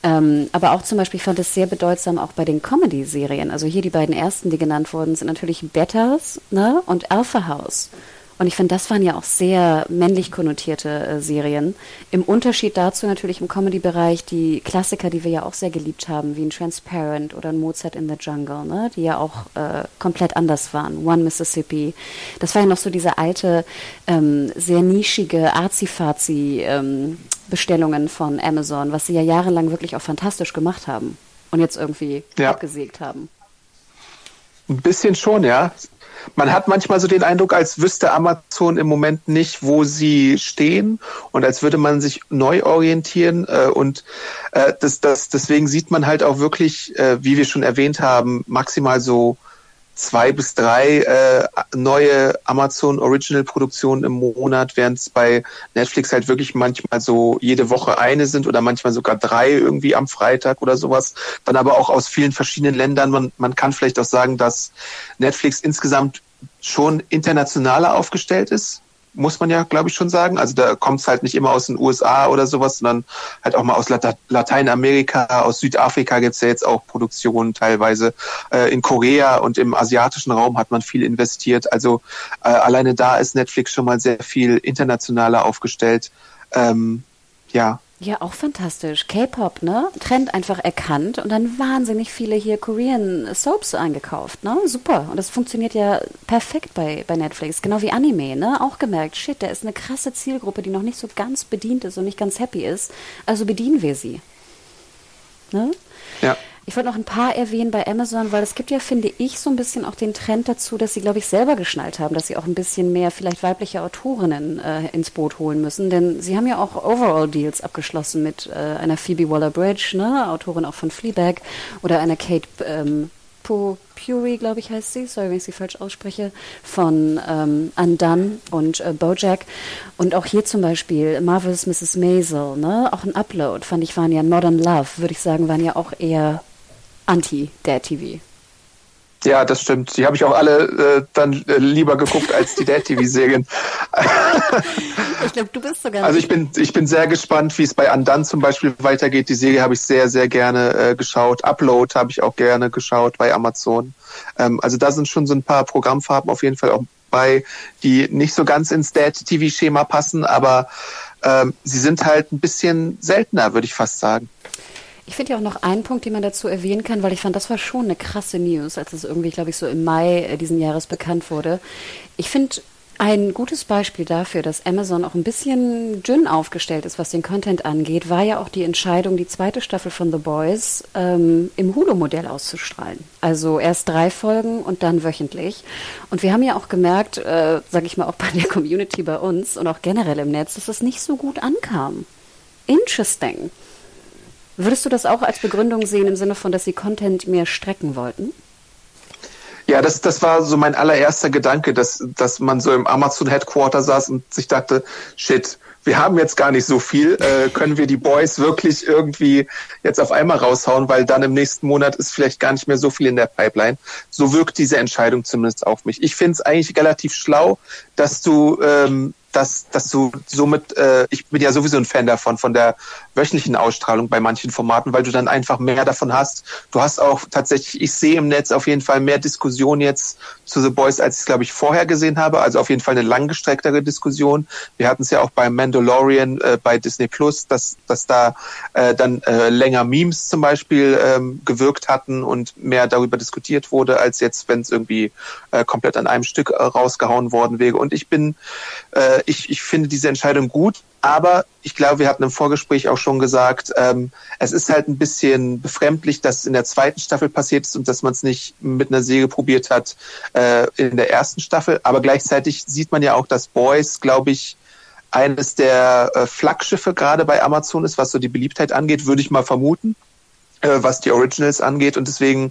Ähm, aber auch zum Beispiel, ich fand es sehr bedeutsam auch bei den Comedy-Serien. Also hier die beiden ersten, die genannt wurden, sind natürlich Betters ne? und Alpha House. Und ich finde, das waren ja auch sehr männlich konnotierte äh, Serien. Im Unterschied dazu natürlich im Comedy-Bereich die Klassiker, die wir ja auch sehr geliebt haben, wie ein Transparent oder ein Mozart in the Jungle, ne? die ja auch äh, komplett anders waren. One Mississippi. Das war ja noch so diese alte, ähm, sehr nischige Arzi-Fazi ähm, Bestellungen von Amazon, was sie ja jahrelang wirklich auch fantastisch gemacht haben und jetzt irgendwie ja. abgesägt haben.
Ein bisschen schon, ja man hat manchmal so den Eindruck, als wüsste Amazon im Moment nicht, wo sie stehen und als würde man sich neu orientieren. Äh, und äh, das, das, deswegen sieht man halt auch wirklich, äh, wie wir schon erwähnt haben, maximal so zwei bis drei äh, neue Amazon Original Produktionen im Monat, während es bei Netflix halt wirklich manchmal so jede Woche eine sind oder manchmal sogar drei irgendwie am Freitag oder sowas. Dann aber auch aus vielen verschiedenen Ländern. Man, man kann vielleicht auch sagen, dass Netflix insgesamt schon internationaler aufgestellt ist muss man ja, glaube ich, schon sagen. Also da kommt es halt nicht immer aus den USA oder sowas, sondern halt auch mal aus Lateinamerika, aus Südafrika gibt es ja jetzt auch Produktionen teilweise. Äh, in Korea und im asiatischen Raum hat man viel investiert. Also äh, alleine da ist Netflix schon mal sehr viel internationaler aufgestellt. Ähm, ja,
ja, auch fantastisch. K-Pop, ne? Trend einfach erkannt und dann wahnsinnig viele hier Korean Soaps eingekauft, ne? Super. Und das funktioniert ja perfekt bei, bei Netflix. Genau wie Anime, ne? Auch gemerkt, shit, da ist eine krasse Zielgruppe, die noch nicht so ganz bedient ist und nicht ganz happy ist. Also bedienen wir sie. Ne?
Ja.
Ich wollte noch ein paar erwähnen bei Amazon, weil es gibt ja, finde ich, so ein bisschen auch den Trend dazu, dass sie, glaube ich, selber geschnallt haben, dass sie auch ein bisschen mehr vielleicht weibliche Autorinnen äh, ins Boot holen müssen. Denn sie haben ja auch Overall-Deals abgeschlossen mit äh, einer Phoebe Waller-Bridge, ne, Autorin auch von Fleabag, oder einer Kate ähm, Puri, glaube ich, heißt sie, sorry, wenn ich sie falsch ausspreche, von ähm, Undone und äh, Bojack. Und auch hier zum Beispiel Marvelous Mrs. Maisel, ne? Auch ein Upload, fand ich, waren ja Modern Love, würde ich sagen, waren ja auch eher Anti-Dad-TV.
Ja, das stimmt. Die habe ich auch alle äh, dann äh, lieber geguckt als die Dad-TV-Serien. [laughs]
ich glaube, du bist sogar.
Also ich bin, ich bin sehr gespannt, wie es bei Andan zum Beispiel weitergeht. Die Serie habe ich sehr, sehr gerne äh, geschaut. Upload habe ich auch gerne geschaut bei Amazon. Ähm, also da sind schon so ein paar Programmfarben auf jeden Fall auch bei, die nicht so ganz ins Dad-TV-Schema passen, aber ähm, sie sind halt ein bisschen seltener, würde ich fast sagen.
Ich finde ja auch noch einen Punkt, den man dazu erwähnen kann, weil ich fand, das war schon eine krasse News, als es irgendwie, glaube ich, so im Mai äh, diesen Jahres bekannt wurde. Ich finde, Ein gutes Beispiel dafür, dass Amazon auch ein bisschen dünn aufgestellt ist, was den Content angeht, war ja auch die Entscheidung, die zweite Staffel von The Boys ähm, im Hulu-Modell auszustrahlen. Also erst drei Folgen und dann wöchentlich. Und wir haben ja auch gemerkt, äh, sage ich mal auch bei der Community bei uns und auch generell im Netz, dass es nicht so gut ankam. Interesting. Würdest du das auch als Begründung sehen im Sinne von, dass sie Content mehr strecken wollten?
Ja, das, das war so mein allererster Gedanke, dass, dass man so im Amazon Headquarter saß und sich dachte, shit, wir haben jetzt gar nicht so viel, äh, können wir die Boys wirklich irgendwie jetzt auf einmal raushauen, weil dann im nächsten Monat ist vielleicht gar nicht mehr so viel in der Pipeline. So wirkt diese Entscheidung zumindest auf mich. Ich finde es eigentlich relativ schlau, dass du ähm, dass, dass du somit, äh, ich bin ja sowieso ein Fan davon, von der wöchentlichen Ausstrahlung bei manchen Formaten, weil du dann einfach mehr davon hast. Du hast auch tatsächlich, ich sehe im Netz auf jeden Fall mehr Diskussion jetzt zu The Boys, als ich es, glaube ich, vorher gesehen habe. Also auf jeden Fall eine langgestrecktere Diskussion. Wir hatten es ja auch bei Mandalorian äh, bei Disney Plus, dass, dass da äh, dann äh, länger Memes zum Beispiel ähm, gewirkt hatten und mehr darüber diskutiert wurde, als jetzt, wenn es irgendwie äh, komplett an einem Stück äh, rausgehauen worden wäre. Und ich bin äh, ich, ich finde diese Entscheidung gut, aber ich glaube, wir hatten im Vorgespräch auch schon gesagt, ähm, es ist halt ein bisschen befremdlich, dass in der zweiten Staffel passiert ist und dass man es nicht mit einer Serie probiert hat äh, in der ersten Staffel. Aber gleichzeitig sieht man ja auch, dass Boys, glaube ich, eines der äh, Flaggschiffe gerade bei Amazon ist, was so die Beliebtheit angeht, würde ich mal vermuten äh, was die Originals angeht. Und deswegen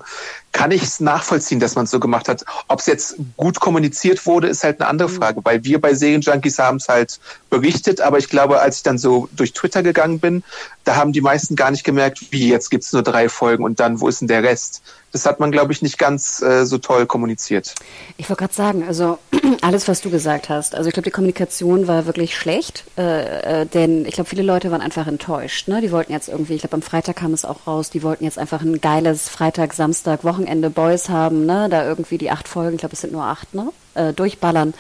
kann ich es nachvollziehen, dass man es so gemacht hat. Ob es jetzt gut kommuniziert wurde, ist halt eine andere mhm. Frage, weil wir bei Serienjunkies haben es halt berichtet, aber ich glaube, als ich dann so durch Twitter gegangen bin, da haben die meisten gar nicht gemerkt, wie jetzt gibt es nur drei Folgen und dann, wo ist denn der Rest? Das hat man, glaube ich, nicht ganz äh, so toll kommuniziert.
Ich wollte gerade sagen, also [clears throat] alles, was du gesagt hast. Also ich glaube, die Kommunikation war wirklich schlecht, äh, äh, denn ich glaube, viele Leute waren einfach enttäuscht. Ne? Die wollten jetzt irgendwie, ich glaube, am Freitag kam es auch raus, die wollten jetzt einfach ein geiles Freitag, Samstag, Wochenende Boys haben, ne? da irgendwie die acht Folgen, ich glaube, es sind nur acht, ne? äh, durchballern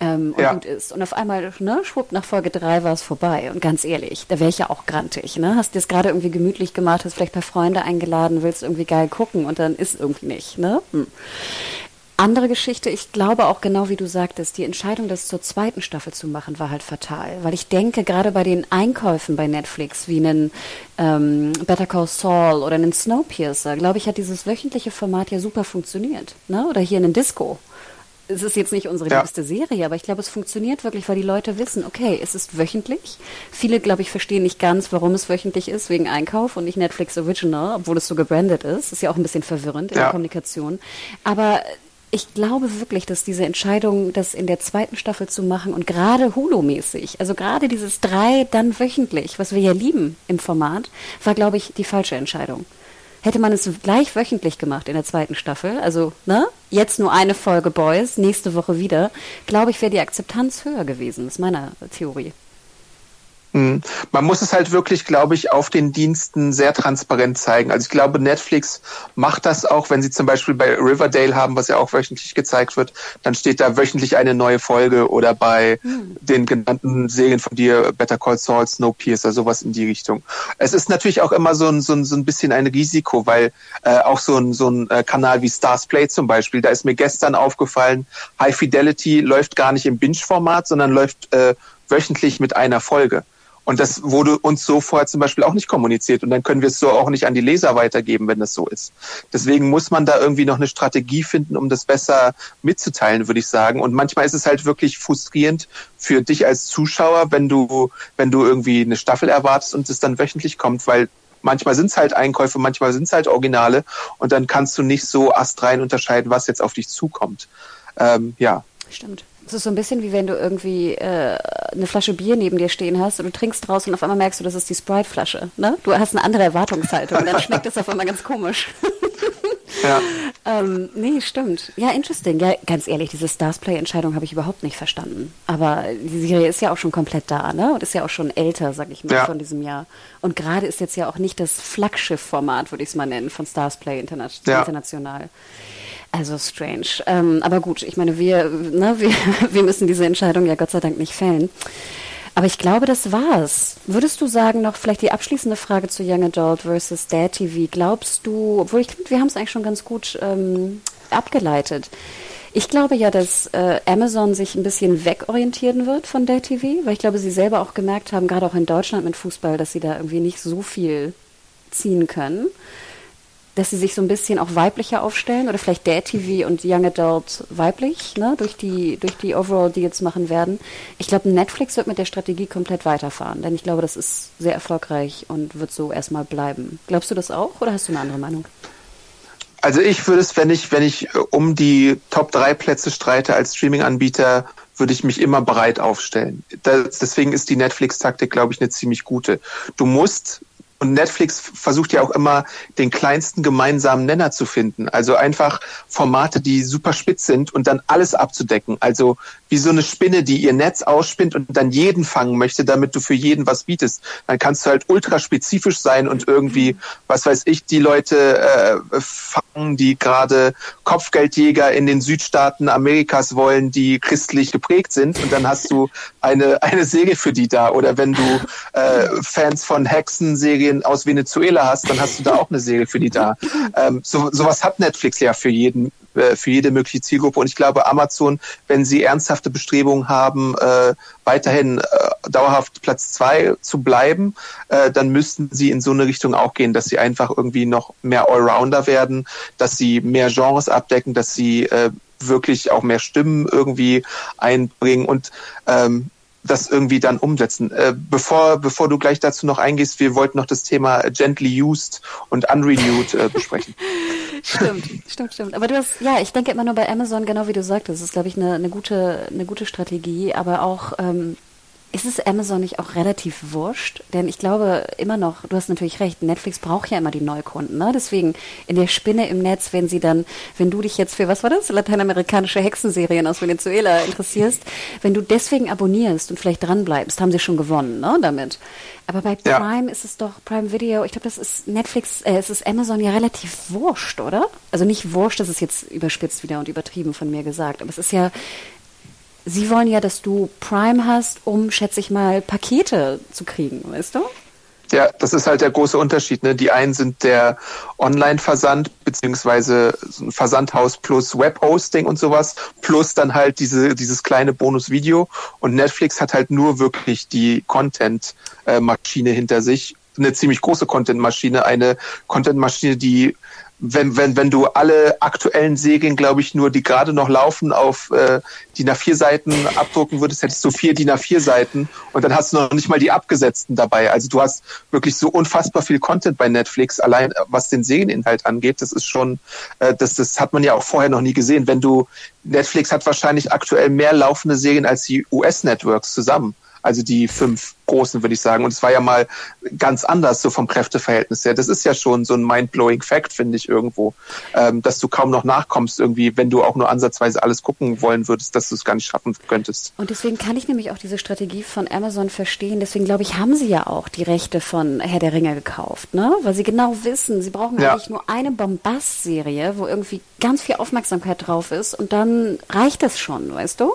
ähm, und ja. gut ist. Und auf einmal, ne, schwupp, nach Folge drei war es vorbei. Und ganz ehrlich, da wäre ich ja auch grantig. Ne? Hast dir es gerade irgendwie gemütlich gemacht, hast vielleicht ein paar Freunde eingeladen, willst irgendwie geil gucken und dann ist irgendwie nicht. Ne? Hm. Andere Geschichte, ich glaube auch genau wie du sagtest, die Entscheidung, das zur zweiten Staffel zu machen, war halt fatal. Weil ich denke, gerade bei den Einkäufen bei Netflix, wie einen ähm, Better Call Saul oder einen Snowpiercer, glaube ich, hat dieses wöchentliche Format ja super funktioniert. Ne? Oder hier einen Disco es ist jetzt nicht unsere ja. liebste Serie, aber ich glaube, es funktioniert wirklich, weil die Leute wissen, okay, es ist wöchentlich. Viele, glaube ich, verstehen nicht ganz, warum es wöchentlich ist, wegen Einkauf und nicht Netflix Original, obwohl es so gebrandet ist. Ist ja auch ein bisschen verwirrend in ja. der Kommunikation. Aber ich glaube wirklich, dass diese Entscheidung, das in der zweiten Staffel zu machen und gerade Hulu-mäßig, also gerade dieses drei dann wöchentlich, was wir ja lieben im Format, war, glaube ich, die falsche Entscheidung. Hätte man es gleich wöchentlich gemacht in der zweiten Staffel, also ne, jetzt nur eine Folge Boys, nächste Woche wieder, glaube ich, wäre die Akzeptanz höher gewesen. Ist meine Theorie.
Mhm. Man muss es halt wirklich, glaube ich, auf den Diensten sehr transparent zeigen. Also ich glaube, Netflix macht das auch, wenn sie zum Beispiel bei Riverdale haben, was ja auch wöchentlich gezeigt wird, dann steht da wöchentlich eine neue Folge oder bei mhm. den genannten Serien von dir, Better Call Saul, Snowpiercer, sowas in die Richtung. Es ist natürlich auch immer so ein, so ein, so ein bisschen ein Risiko, weil äh, auch so ein, so ein äh, Kanal wie Stars Play zum Beispiel, da ist mir gestern aufgefallen, High Fidelity läuft gar nicht im Binge-Format, sondern läuft äh, wöchentlich mit einer Folge. Und das wurde uns so vorher zum Beispiel auch nicht kommuniziert. Und dann können wir es so auch nicht an die Leser weitergeben, wenn das so ist. Deswegen muss man da irgendwie noch eine Strategie finden, um das besser mitzuteilen, würde ich sagen. Und manchmal ist es halt wirklich frustrierend für dich als Zuschauer, wenn du, wenn du irgendwie eine Staffel erwartest und es dann wöchentlich kommt, weil manchmal sind es halt Einkäufe, manchmal sind es halt Originale und dann kannst du nicht so astrein unterscheiden, was jetzt auf dich zukommt. Ähm, ja.
Stimmt. Es ist so ein bisschen wie wenn du irgendwie äh, eine Flasche Bier neben dir stehen hast und du trinkst draus und auf einmal merkst du, das ist die Sprite-Flasche. Ne? Du hast eine andere Erwartungshaltung und dann [laughs] schmeckt es auf einmal ganz komisch. [laughs] ja. ähm, nee, stimmt. Ja, interesting. Ja, ganz ehrlich, diese Starsplay-Entscheidung habe ich überhaupt nicht verstanden. Aber die Serie ist ja auch schon komplett da, ne? Und ist ja auch schon älter, sag ich mal, ja. von diesem Jahr. Und gerade ist jetzt ja auch nicht das Flaggschiff-Format, würde ich es mal nennen, von Starsplay interna ja. international. Also strange. Ähm, aber gut, ich meine, wir, ne, [laughs] wir, wir müssen diese Entscheidung ja Gott sei Dank nicht fällen. Aber ich glaube, das war's. Würdest du sagen, noch vielleicht die abschließende Frage zu Young Adult versus Dad TV? Glaubst du, obwohl ich wir haben es eigentlich schon ganz gut ähm, abgeleitet. Ich glaube ja, dass äh, Amazon sich ein bisschen wegorientieren wird von der TV, weil ich glaube, sie selber auch gemerkt haben, gerade auch in Deutschland mit Fußball, dass sie da irgendwie nicht so viel ziehen können dass sie sich so ein bisschen auch weiblicher aufstellen oder vielleicht der TV und Young Adult weiblich, ne, durch die, durch die Overall Deals machen werden. Ich glaube, Netflix wird mit der Strategie komplett weiterfahren, denn ich glaube, das ist sehr erfolgreich und wird so erstmal bleiben. Glaubst du das auch oder hast du eine andere Meinung?
Also ich würde es, wenn ich, wenn ich äh, um die Top 3 Plätze streite als Streaming-Anbieter, würde ich mich immer bereit aufstellen. Das, deswegen ist die Netflix-Taktik, glaube ich, eine ziemlich gute. Du musst und Netflix versucht ja auch immer, den kleinsten gemeinsamen Nenner zu finden. Also einfach Formate, die super spitz sind und dann alles abzudecken. Also wie so eine Spinne, die ihr Netz ausspinnt und dann jeden fangen möchte, damit du für jeden was bietest. Dann kannst du halt ultra spezifisch sein und irgendwie, was weiß ich, die Leute äh, fangen, die gerade Kopfgeldjäger in den Südstaaten Amerikas wollen, die christlich geprägt sind. Und dann hast du eine, eine Serie für die da. Oder wenn du äh, Fans von Hexenserien Aus Venezuela hast, dann hast du da auch eine Serie für die da. Ähm, so, sowas hat Netflix ja für jeden äh, für jede mögliche Zielgruppe. Und ich glaube, Amazon, wenn sie ernsthafte Bestrebungen haben, äh, weiterhin äh, dauerhaft Platz zwei zu bleiben, äh, dann müssten sie in so eine Richtung auch gehen, dass sie einfach irgendwie noch mehr Allrounder werden, dass sie mehr Genres abdecken, dass sie äh, wirklich auch mehr Stimmen irgendwie einbringen und ähm, das irgendwie dann umsetzen. Äh, bevor, bevor du gleich dazu noch eingehst, wir wollten noch das Thema Gently Used und Unrenewed äh, besprechen. [laughs]
stimmt, stimmt, stimmt. Aber du hast, ja, ich denke immer nur bei Amazon, genau wie du sagtest, das ist, glaube ich, eine, eine, gute, eine gute Strategie, aber auch ähm, ist es Amazon nicht auch relativ wurscht? Denn ich glaube immer noch, du hast natürlich recht, Netflix braucht ja immer die Neukunden. Ne? Deswegen in der Spinne im Netz, wenn sie dann, wenn du dich jetzt für, was war das, lateinamerikanische Hexenserien aus Venezuela interessierst, wenn du deswegen abonnierst und vielleicht dranbleibst, haben sie schon gewonnen ne, damit. Aber bei Prime ja. ist es doch, Prime Video, ich glaube, das ist Netflix, äh, es ist Amazon ja relativ wurscht, oder? Also nicht wurscht, das ist jetzt überspitzt wieder und übertrieben von mir gesagt, aber es ist ja Sie wollen ja, dass du Prime hast, um, schätze ich mal, Pakete zu kriegen, weißt du?
Ja, das ist halt der große Unterschied. Ne? Die einen sind der Online-Versand beziehungsweise ein Versandhaus plus Webhosting und sowas, plus dann halt diese, dieses kleine Bonus-Video. Und Netflix hat halt nur wirklich die Content-Maschine hinter sich. Eine ziemlich große Content-Maschine, eine Content-Maschine, die wenn, wenn, wenn du alle aktuellen Serien, glaube ich, nur die gerade noch laufen, auf äh, DIN A4-Seiten abdrucken würdest, hättest du vier DIN A4-Seiten und dann hast du noch nicht mal die abgesetzten dabei. Also du hast wirklich so unfassbar viel Content bei Netflix, allein was den Serieninhalt angeht. Das ist schon, äh, das, das hat man ja auch vorher noch nie gesehen. Wenn du, Netflix hat wahrscheinlich aktuell mehr laufende Serien als die US-Networks zusammen also die fünf großen, würde ich sagen. Und es war ja mal ganz anders, so vom Kräfteverhältnis her. Das ist ja schon so ein mind-blowing Fact, finde ich irgendwo, ähm, dass du kaum noch nachkommst irgendwie, wenn du auch nur ansatzweise alles gucken wollen würdest, dass du es gar nicht schaffen könntest.
Und deswegen kann ich nämlich auch diese Strategie von Amazon verstehen. Deswegen glaube ich, haben sie ja auch die Rechte von Herr der Ringe gekauft, ne? Weil sie genau wissen, sie brauchen ja. eigentlich nur eine Bombast-Serie, wo irgendwie ganz viel Aufmerksamkeit drauf ist und dann reicht das schon, weißt du?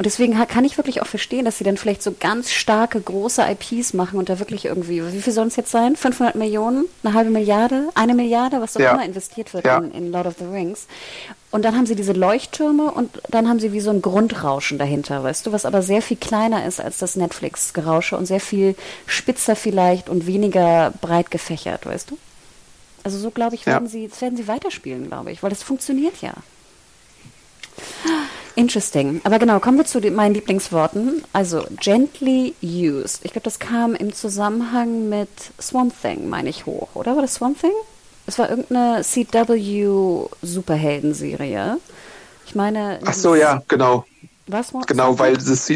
Und deswegen kann ich wirklich auch verstehen, dass sie dann vielleicht so ganz starke, große IPs machen und da wirklich irgendwie, wie viel sollen es jetzt sein? 500 Millionen? Eine halbe Milliarde? Eine Milliarde? Was auch ja. immer investiert wird ja. in, in Lord of the Rings. Und dann haben sie diese Leuchttürme und dann haben sie wie so ein Grundrauschen dahinter, weißt du, was aber sehr viel kleiner ist als das Netflix-Gerausche und sehr viel spitzer vielleicht und weniger breit gefächert, weißt du? Also so glaube ich, werden ja. sie, das werden sie weiterspielen, glaube ich, weil das funktioniert ja. Interesting. Aber genau, kommen wir zu den, meinen Lieblingsworten. Also gently used. Ich glaube, das kam im Zusammenhang mit Swamp Thing, meine ich, hoch, oder? War das Swamp Thing? Es war irgendeine CW-Superhelden-Serie. Ich meine.
Ach so, ja, genau. Was? Genau, weil das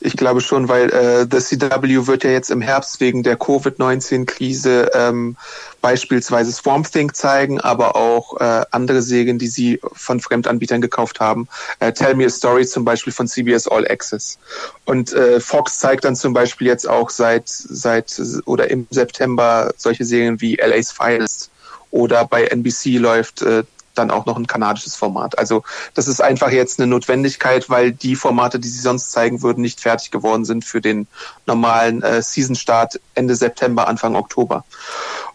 ich glaube schon, weil äh, The CW wird ja jetzt im Herbst wegen der Covid-19-Krise ähm, beispielsweise Swamp Thing zeigen, aber auch äh, andere Serien, die sie von Fremdanbietern gekauft haben. Äh, Tell Me a Story zum Beispiel von CBS All Access. Und äh, Fox zeigt dann zum Beispiel jetzt auch seit seit oder im September solche Serien wie LA's Files oder bei NBC läuft äh, dann auch noch ein kanadisches Format. Also das ist einfach jetzt eine Notwendigkeit, weil die Formate, die sie sonst zeigen würden, nicht fertig geworden sind für den normalen äh, Season-Start Ende September, Anfang Oktober.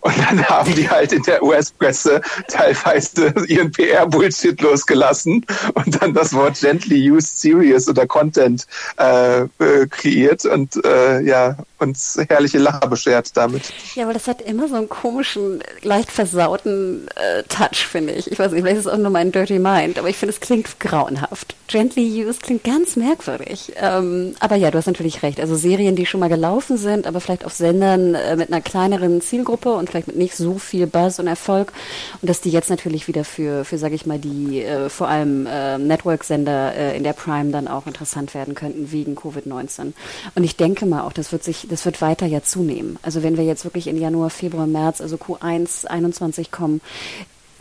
Und dann haben die halt in der US-Presse teilweise ihren PR-Bullshit losgelassen und dann das Wort gently used serious oder Content äh, äh, kreiert und äh, ja, uns herrliche Lacher beschert damit.
Ja, aber das hat immer so einen komischen, leicht versauten äh, Touch, finde ich. Ich weiß nicht, vielleicht ist es auch nur mein Dirty Mind, aber ich finde, es klingt grauenhaft. Gently used klingt ganz merkwürdig. Ähm, aber ja, du hast natürlich recht. Also Serien, die schon mal gelaufen sind, aber vielleicht auf Sendern äh, mit einer kleineren Zielgruppe und vielleicht mit nicht so viel Buzz und Erfolg. Und dass die jetzt natürlich wieder für, für sage ich mal, die äh, vor allem äh, Network-Sender äh, in der Prime dann auch interessant werden könnten wegen Covid-19. Und ich denke mal auch, das wird sich das wird weiter ja zunehmen. Also wenn wir jetzt wirklich in Januar, Februar, März, also Q1 21 kommen,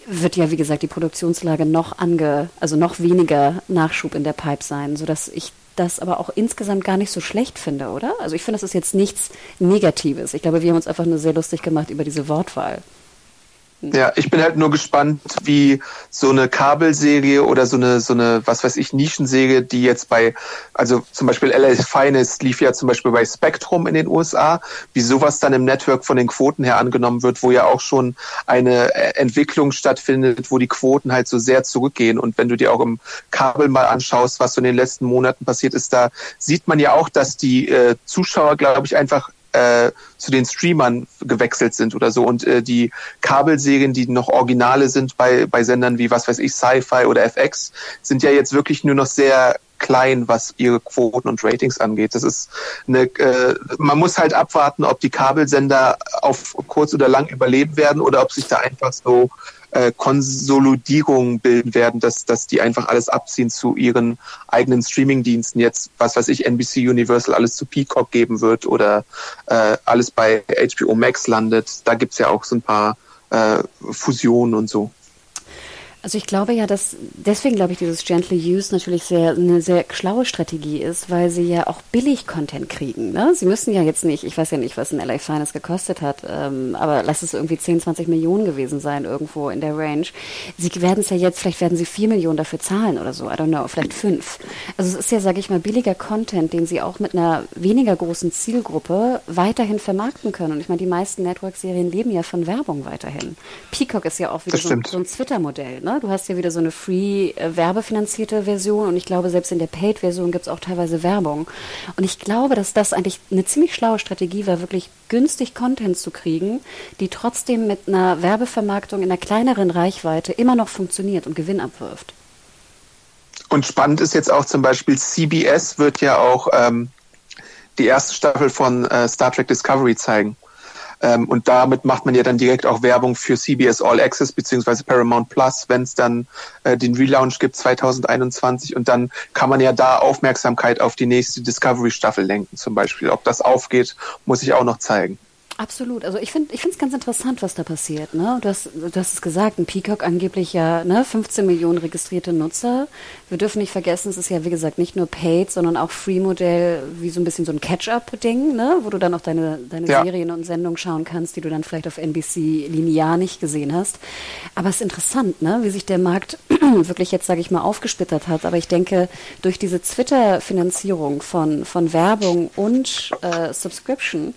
wird ja, wie gesagt, die Produktionslage noch ange, also noch weniger Nachschub in der Pipe sein, sodass ich das aber auch insgesamt gar nicht so schlecht finde, oder? Also ich finde, das ist jetzt nichts Negatives. Ich glaube, wir haben uns einfach nur sehr lustig gemacht über diese Wortwahl.
Ja, ich bin halt nur gespannt, wie so eine Kabelserie oder so eine, so eine, was weiß ich, Nischenserie, die jetzt bei, also zum Beispiel LA Finest lief ja zum Beispiel bei Spectrum in den USA, wie sowas dann im Network von den Quoten her angenommen wird, wo ja auch schon eine äh, Entwicklung stattfindet, wo die Quoten halt so sehr zurückgehen. Und wenn du dir auch im Kabel mal anschaust, was so in den letzten Monaten passiert ist, da sieht man ja auch, dass die äh, Zuschauer, glaube ich, einfach äh, zu den Streamern gewechselt sind oder so. Und äh, die Kabelserien, die noch Originale sind bei, bei Sendern wie, was weiß ich, Sci-Fi oder FX, sind ja jetzt wirklich nur noch sehr klein, was ihre Quoten und Ratings angeht. Das ist eine, äh, man muss halt abwarten, ob die Kabelsender auf kurz oder lang überleben werden oder ob sich da einfach so äh, Konsolidierungen bilden werden, dass, dass die einfach alles abziehen zu ihren eigenen Streaming-Diensten. Jetzt, was weiß ich, NBC Universal alles zu Peacock geben wird oder äh, alles bei HBO Max landet. Da gibt's ja auch so ein paar äh, Fusionen und so.
Also ich glaube ja, dass deswegen glaube ich, dieses Gently Use natürlich sehr eine sehr schlaue Strategie ist, weil sie ja auch billig Content kriegen. Ne? Sie müssen ja jetzt nicht, ich weiß ja nicht, was ein LA Finest gekostet hat, ähm, aber lass es irgendwie 10, 20 Millionen gewesen sein irgendwo in der Range. Sie werden es ja jetzt, vielleicht werden sie 4 Millionen dafür zahlen oder so, I don't know, vielleicht 5. Also es ist ja, sage ich mal, billiger Content, den sie auch mit einer weniger großen Zielgruppe weiterhin vermarkten können. Und ich meine, die meisten Network-Serien leben ja von Werbung weiterhin. Peacock ist ja auch wieder so, so, ein Twitter-Modell. Ne? Du hast ja wieder so eine free-werbefinanzierte äh, Version und ich glaube, selbst in der Paid-Version gibt es auch teilweise Werbung. Und ich glaube, dass das eigentlich eine ziemlich schlaue Strategie war, wirklich günstig Content zu kriegen, die trotzdem mit einer Werbevermarktung in einer kleineren Reichweite immer noch funktioniert und Gewinn abwirft.
Und spannend ist jetzt auch zum Beispiel, CBS wird ja auch ähm, die erste Staffel von äh, Star Trek Discovery zeigen. Ähm, und damit macht man ja dann direkt auch Werbung für CBS All Access beziehungsweise Paramount Plus, wenn es dann äh, den Relaunch gibt 2021. Und dann kann man ja da Aufmerksamkeit auf die nächste Discovery-Staffel lenken zum Beispiel. Ob das aufgeht, muss ich auch noch zeigen.
Absolut. Also ich finde ich finde es ganz interessant, was da passiert. Ne? Du, hast, du hast es gesagt, ein Peacock angeblich ja ne, 15 Millionen registrierte Nutzer. Wir dürfen nicht vergessen, es ist ja wie gesagt nicht nur Paid, sondern auch Free-Modell, wie so ein bisschen so ein Catch-up-Ding, ne? wo du dann auch deine, deine ja. Serien und Sendungen schauen kannst, die du dann vielleicht auf NBC linear nicht gesehen hast. Aber es ist interessant, ne? wie sich der Markt [clears throat] wirklich jetzt, sage ich mal, aufgesplittert hat. Aber ich denke, durch diese Twitter-Finanzierung von, von Werbung und äh, Subscription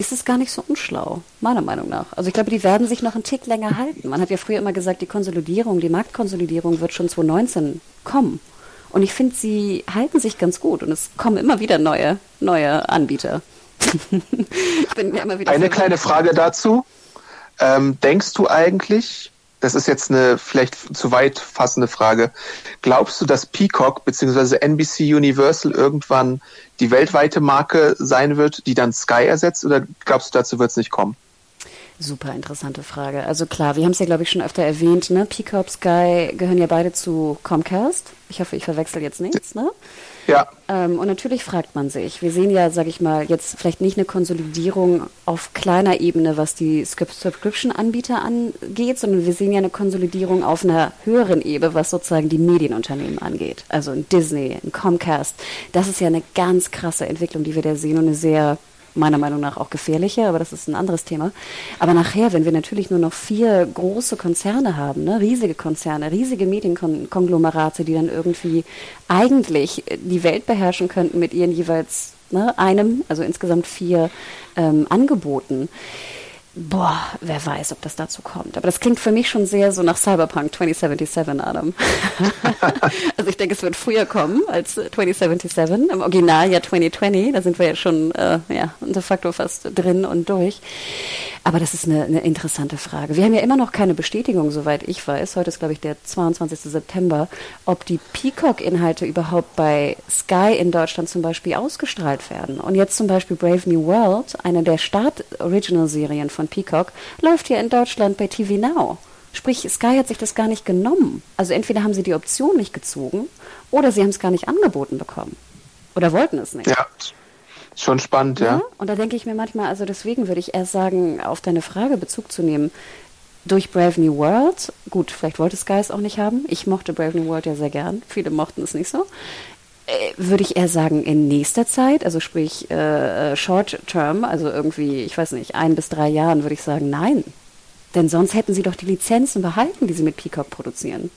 ist es gar nicht so unschlau, meiner Meinung nach. Also ich glaube, die werden sich noch einen Tick länger halten. Man hat ja früher immer gesagt, die Konsolidierung, die Marktkonsolidierung wird schon 2019 kommen. Und ich finde, sie halten sich ganz gut und es kommen immer wieder neue, neue Anbieter. [laughs]
Eine kleine Frage dazu. Ähm, denkst du eigentlich, das ist jetzt eine vielleicht zu weit fassende Frage. Glaubst du, dass Peacock bzw. NBC Universal irgendwann die weltweite Marke sein wird, die dann Sky ersetzt, oder glaubst du, dazu wird es nicht kommen?
Super interessante Frage. Also klar, wir haben es ja, glaube ich, schon öfter erwähnt, ne? Peacock, Sky gehören ja beide zu Comcast. Ich hoffe, ich verwechsel jetzt nichts, ne?
Ja.
Ähm, und natürlich fragt man sich, wir sehen ja, sage ich mal, jetzt vielleicht nicht eine Konsolidierung auf kleiner Ebene, was die Subscription-Anbieter angeht, sondern wir sehen ja eine Konsolidierung auf einer höheren Ebene, was sozusagen die Medienunternehmen angeht. Also ein Disney, ein Comcast. Das ist ja eine ganz krasse Entwicklung, die wir da sehen und eine sehr meiner Meinung nach auch gefährlicher, aber das ist ein anderes Thema. Aber nachher, wenn wir natürlich nur noch vier große Konzerne haben, ne, riesige Konzerne, riesige Medienkonglomerate, die dann irgendwie eigentlich die Welt beherrschen könnten mit ihren jeweils ne, einem, also insgesamt vier ähm, Angeboten, Boah, wer weiß, ob das dazu kommt. Aber das klingt für mich schon sehr so nach Cyberpunk 2077, Adam. [laughs] also ich denke, es wird früher kommen als 2077. Im Original ja 2020. Da sind wir ja schon äh, ja, de facto fast drin und durch. Aber das ist eine, eine interessante Frage. Wir haben ja immer noch keine Bestätigung, soweit ich weiß. Heute ist, glaube ich, der 22. September, ob die Peacock-Inhalte überhaupt bei Sky in Deutschland zum Beispiel ausgestrahlt werden. Und jetzt zum Beispiel Brave New World, eine der Start-Original-Serien von von Peacock läuft ja in Deutschland bei TV Now. Sprich, Sky hat sich das gar nicht genommen. Also entweder haben sie die Option nicht gezogen oder sie haben es gar nicht angeboten bekommen. Oder wollten es nicht.
Ja, schon spannend, ja. ja.
Und da denke ich mir manchmal, also deswegen würde ich erst sagen, auf deine Frage Bezug zu nehmen, durch Brave New World, gut, vielleicht wollte Sky es auch nicht haben. Ich mochte Brave New World ja sehr gern. Viele mochten es nicht so. Äh, würde ich eher sagen, in nächster Zeit, also sprich äh, Short Term, also irgendwie, ich weiß nicht, ein bis drei Jahren, würde ich sagen, nein. Denn sonst hätten sie doch die Lizenzen behalten, die sie mit Peacock produzieren.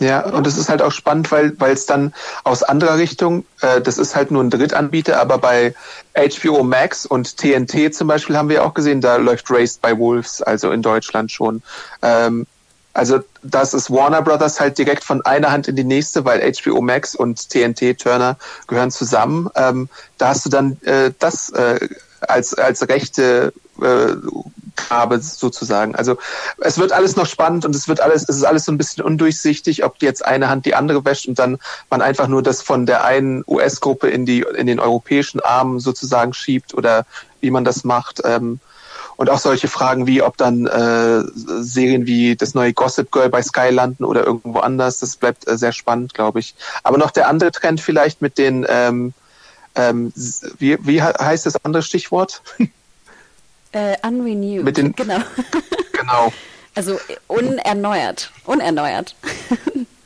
Ja, und es ist halt auch spannend, weil weil es dann aus anderer Richtung, äh, das ist halt nur ein Drittanbieter, aber bei HBO Max und TNT zum Beispiel haben wir auch gesehen, da läuft Raised by Wolves, also in Deutschland schon. Ähm, also das ist Warner Brothers halt direkt von einer Hand in die nächste, weil HBO Max und TNT Turner gehören zusammen. Ähm, da hast du dann äh, das äh, als als rechte äh, sozusagen. Also es wird alles noch spannend und es wird alles, es ist alles so ein bisschen undurchsichtig, ob jetzt eine Hand die andere wäscht und dann man einfach nur das von der einen US-Gruppe in die in den europäischen Arm sozusagen schiebt oder wie man das macht. Ähm, und auch solche Fragen wie, ob dann äh, Serien wie das neue Gossip Girl bei Sky landen oder irgendwo anders, das bleibt äh, sehr spannend, glaube ich. Aber noch der andere Trend vielleicht mit den, ähm, ähm, wie, wie heißt das andere Stichwort? [laughs]
Äh, unrenewed.
Mit den,
genau. [laughs]
genau.
Also unerneuert. Unerneuert. [laughs]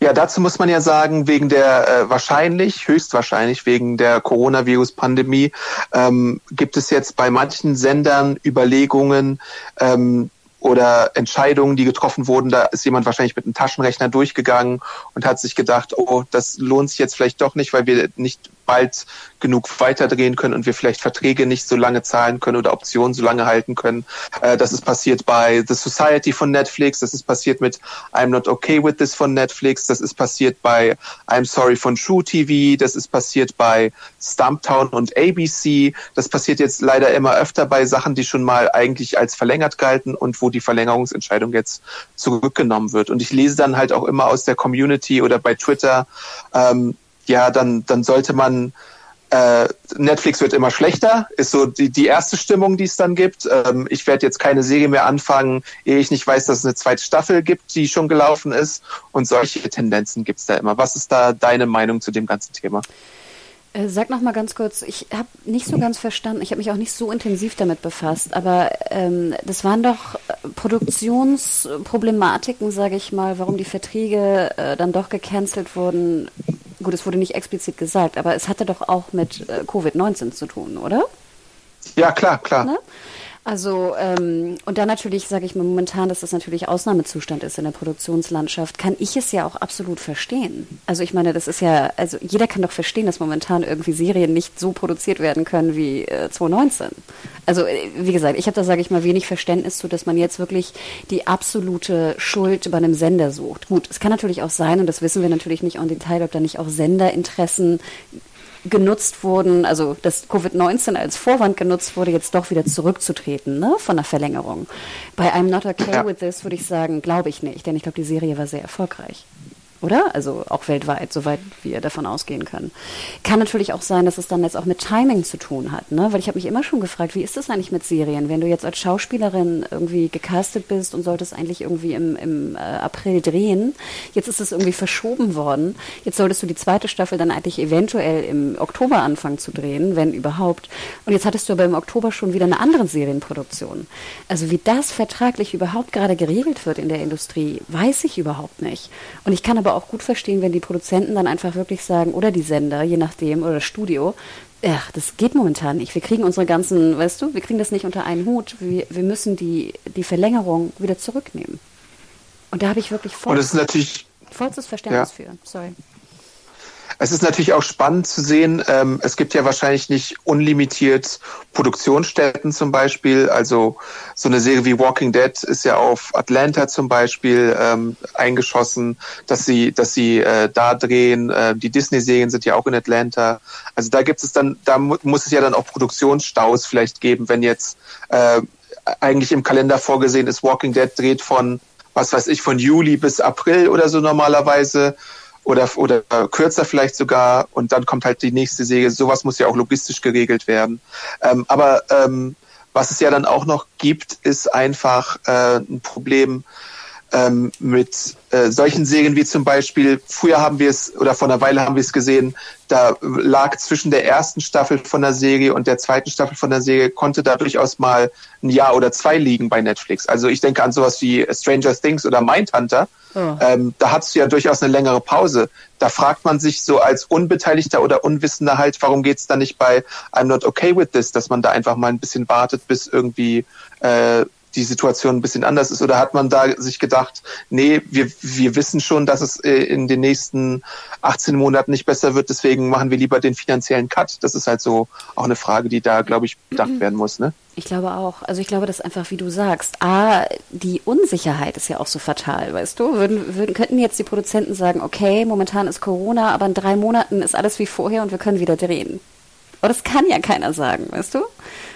Ja, dazu muss man ja sagen, wegen der äh, wahrscheinlich, höchstwahrscheinlich wegen der Coronavirus-Pandemie ähm, gibt es jetzt bei manchen Sendern Überlegungen, ähm, oder Entscheidungen, die getroffen wurden. Da ist jemand wahrscheinlich mit einem Taschenrechner durchgegangen und hat sich gedacht, oh, das lohnt sich jetzt vielleicht doch nicht, weil wir nicht bald genug weiterdrehen können und wir vielleicht Verträge nicht so lange zahlen können oder Optionen so lange halten können. Äh, das ist passiert bei The Society von Netflix, das ist passiert mit I'm Not Okay With This von Netflix, das ist passiert bei I'm Sorry von True TV, das ist passiert bei Stumptown und ABC, das passiert jetzt leider immer öfter bei Sachen, die schon mal eigentlich als verlängert galten und wo die Verlängerungsentscheidung jetzt zurückgenommen wird. Und ich lese dann halt auch immer aus der Community oder bei Twitter, ähm, ja, dann, dann sollte man äh, Netflix wird immer schlechter, ist so die, die erste Stimmung, die es dann gibt. Ähm, ich werde jetzt keine Serie mehr anfangen, ehe ich nicht weiß, dass es eine zweite Staffel gibt, die schon gelaufen ist. Und solche Tendenzen gibt es da immer. Was ist da deine Meinung zu dem ganzen Thema?
Äh, sag noch mal ganz kurz, ich habe nicht so ganz verstanden, ich habe mich auch nicht so intensiv damit befasst, aber ähm, das waren doch Produktionsproblematiken, sage ich mal, warum die Verträge äh, dann doch gecancelt wurden. Gut, es wurde nicht explizit gesagt, aber es hatte doch auch mit äh, Covid-19 zu tun, oder?
Ja, klar, klar. Ne?
Also, ähm, und dann natürlich, sage ich mal momentan, dass das natürlich Ausnahmezustand ist in der Produktionslandschaft, kann ich es ja auch absolut verstehen. Also ich meine, das ist ja, also jeder kann doch verstehen, dass momentan irgendwie Serien nicht so produziert werden können wie äh, 2019. Also äh, wie gesagt, ich habe da, sage ich mal, wenig Verständnis zu, dass man jetzt wirklich die absolute Schuld bei einem Sender sucht. Gut, es kann natürlich auch sein, und das wissen wir natürlich nicht en Detail, ob da nicht auch Senderinteressen genutzt wurden, also dass Covid-19 als Vorwand genutzt wurde, jetzt doch wieder zurückzutreten ne, von der Verlängerung. Bei I'm Not Okay ja. With This würde ich sagen, glaube ich nicht, denn ich glaube, die Serie war sehr erfolgreich oder? Also auch weltweit, soweit wir davon ausgehen können. Kann natürlich auch sein, dass es dann jetzt auch mit Timing zu tun hat, ne? Weil ich habe mich immer schon gefragt, wie ist das eigentlich mit Serien? Wenn du jetzt als Schauspielerin irgendwie gecastet bist und solltest eigentlich irgendwie im, im äh, April drehen, jetzt ist es irgendwie verschoben worden. Jetzt solltest du die zweite Staffel dann eigentlich eventuell im Oktober anfangen zu drehen, wenn überhaupt. Und jetzt hattest du aber im Oktober schon wieder eine andere Serienproduktion. Also wie das vertraglich überhaupt gerade geregelt wird in der Industrie, weiß ich überhaupt nicht. Und ich kann aber aber auch gut verstehen, wenn die Produzenten dann einfach wirklich sagen, oder die Sender, je nachdem, oder das Studio, ja, das geht momentan nicht. Wir kriegen unsere ganzen, weißt du, wir kriegen das nicht unter einen Hut. Wir, wir müssen die, die Verlängerung wieder zurücknehmen. Und da habe ich wirklich voll, vollstes Verständnis ja. für. Sorry.
Es ist natürlich auch spannend zu sehen, ähm, es gibt ja wahrscheinlich nicht unlimitiert Produktionsstätten zum Beispiel. Also so eine Serie wie Walking Dead ist ja auf Atlanta zum Beispiel ähm, eingeschossen, dass sie, dass sie äh, da drehen. Äh, die Disney-Serien sind ja auch in Atlanta. Also da gibt es dann, da mu muss es ja dann auch Produktionsstaus vielleicht geben, wenn jetzt äh, eigentlich im Kalender vorgesehen ist, Walking Dead dreht von was weiß ich, von Juli bis April oder so normalerweise oder, oder kürzer vielleicht sogar und dann kommt halt die nächste Säge. Sowas muss ja auch logistisch geregelt werden. Ähm, aber ähm, was es ja dann auch noch gibt, ist einfach äh, ein Problem ähm, mit äh, solchen Serien wie zum Beispiel, früher haben wir es, oder vor einer Weile haben wir es gesehen, da lag zwischen der ersten Staffel von der Serie und der zweiten Staffel von der Serie, konnte da durchaus mal ein Jahr oder zwei liegen bei Netflix. Also ich denke an sowas wie Stranger Things oder Mindhunter. Oh. Ähm, da hast du ja durchaus eine längere Pause. Da fragt man sich so als Unbeteiligter oder Unwissender halt, warum geht's da nicht bei I'm not okay with this, dass man da einfach mal ein bisschen wartet, bis irgendwie äh, die Situation ein bisschen anders ist? Oder hat man da sich gedacht, nee, wir, wir wissen schon, dass es äh, in den nächsten 18 Monaten nicht besser wird, deswegen machen wir lieber den finanziellen Cut? Das ist halt so auch eine Frage, die da, glaube ich, bedacht werden muss, ne?
Ich glaube auch. Also ich glaube, dass einfach, wie du sagst, A, die Unsicherheit ist ja auch so fatal, weißt du? Würden, würden, könnten jetzt die Produzenten sagen, okay, momentan ist Corona, aber in drei Monaten ist alles wie vorher und wir können wieder drehen. Aber das kann ja keiner sagen, weißt du?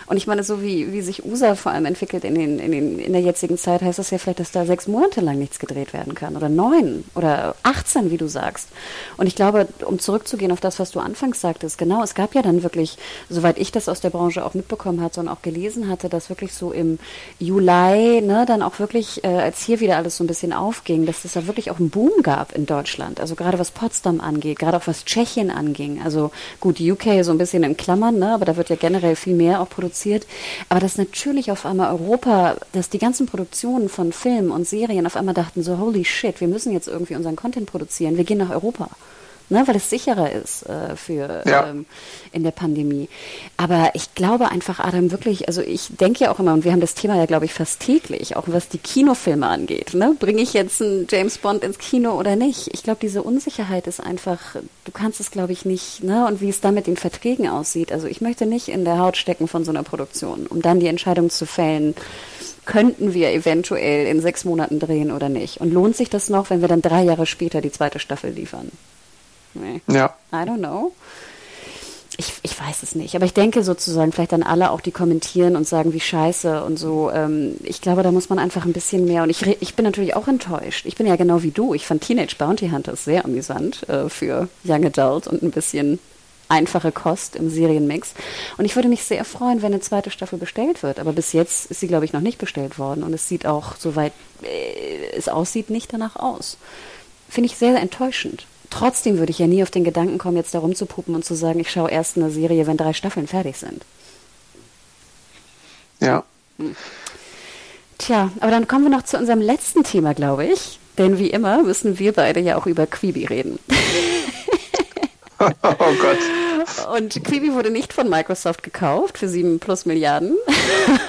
Und ich meine, so wie, wie sich USA vor allem entwickelt in, den, in, den, in der jetzigen Zeit, heißt das ja vielleicht, dass da sechs Monate lang nichts gedreht werden kann oder neun oder 18, wie du sagst. Und ich glaube, um zurückzugehen auf das, was du anfangs sagtest, genau, es gab ja dann wirklich, soweit ich das aus der Branche auch mitbekommen hatte und auch gelesen hatte, dass wirklich so im Juli, ne, dann auch wirklich, äh, als hier wieder alles so ein bisschen aufging, dass es da wirklich auch einen Boom gab in Deutschland. Also gerade was Potsdam angeht, gerade auch was Tschechien anging. Also gut, UK so ein bisschen in Klammern, ne, aber da wird ja generell viel mehr auch produziert produziert, aber dass natürlich auf einmal Europa, dass die ganzen Produktionen von Filmen und Serien auf einmal dachten so, holy shit, wir müssen jetzt irgendwie unseren Content produzieren, wir gehen nach Europa ne, weil es sicherer ist äh, für ja. ähm, in der Pandemie. Aber ich glaube einfach, Adam, wirklich, also ich denke ja auch immer, und wir haben das Thema ja, glaube ich, fast täglich, auch was die Kinofilme angeht. Ne? Bringe ich jetzt einen James Bond ins Kino oder nicht? Ich glaube, diese Unsicherheit ist einfach, du kannst es, glaube ich, nicht, ne? Und wie es da mit den Verträgen aussieht. Also ich möchte nicht in der Haut stecken von so einer Produktion, um dann die Entscheidung zu fällen, könnten wir eventuell in sechs Monaten drehen oder nicht? Und lohnt sich das noch, wenn wir dann drei Jahre später die zweite Staffel liefern? Nee. Ja. I don't know. Ich, ich weiß es nicht, aber ich denke sozusagen vielleicht dann alle auch, die kommentieren und sagen, wie scheiße und so. Ähm, ich glaube, da muss man einfach ein bisschen mehr. Und ich, ich bin natürlich auch enttäuscht. Ich bin ja genau wie du. Ich fand Teenage Bounty Hunters sehr amüsant äh, für Young Adult und ein bisschen einfache Kost im Serienmix. Und ich würde mich sehr freuen, wenn eine zweite Staffel bestellt wird. Aber bis jetzt ist sie, glaube ich, noch nicht bestellt worden. Und es sieht auch, soweit äh, es aussieht, nicht danach aus. Finde ich sehr, sehr enttäuschend. Trotzdem würde ich ja nie auf den Gedanken kommen, jetzt da rumzupuppen und zu sagen, ich schaue erst eine Serie, wenn drei Staffeln fertig sind.
Ja.
Tja, aber dann kommen wir noch zu unserem letzten Thema, glaube ich. Denn wie immer müssen wir beide ja auch über Quibi reden. [laughs]
oh Gott.
Und Quibi wurde nicht von Microsoft gekauft für sieben plus Milliarden.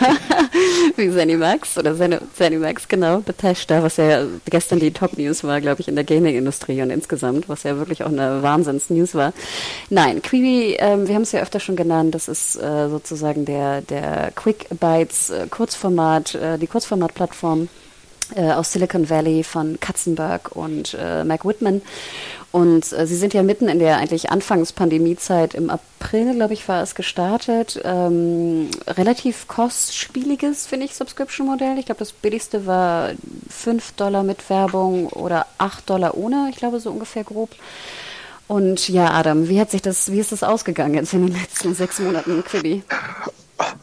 [laughs] Wie Zenimax oder Zenimax, genau, Bethesda, was ja gestern die Top-News war, glaube ich, in der Gaming-Industrie und insgesamt, was ja wirklich auch eine Wahnsinns-News war. Nein, Quibi, ähm, wir haben es ja öfter schon genannt, das ist äh, sozusagen der, der Quick Bytes äh, Kurzformat, äh, die Kurzformat-Plattform äh, aus Silicon Valley von Katzenberg und äh, Mac Whitman. Und äh, Sie sind ja mitten in der eigentlich Anfangspandemiezeit im April, glaube ich, war es gestartet. Ähm, relativ kostspieliges, finde ich, Subscription-Modell. Ich glaube, das billigste war 5 Dollar mit Werbung oder 8 Dollar ohne, ich glaube, so ungefähr grob. Und ja, Adam, wie hat sich das, wie ist das ausgegangen jetzt in den letzten sechs Monaten, Quibi?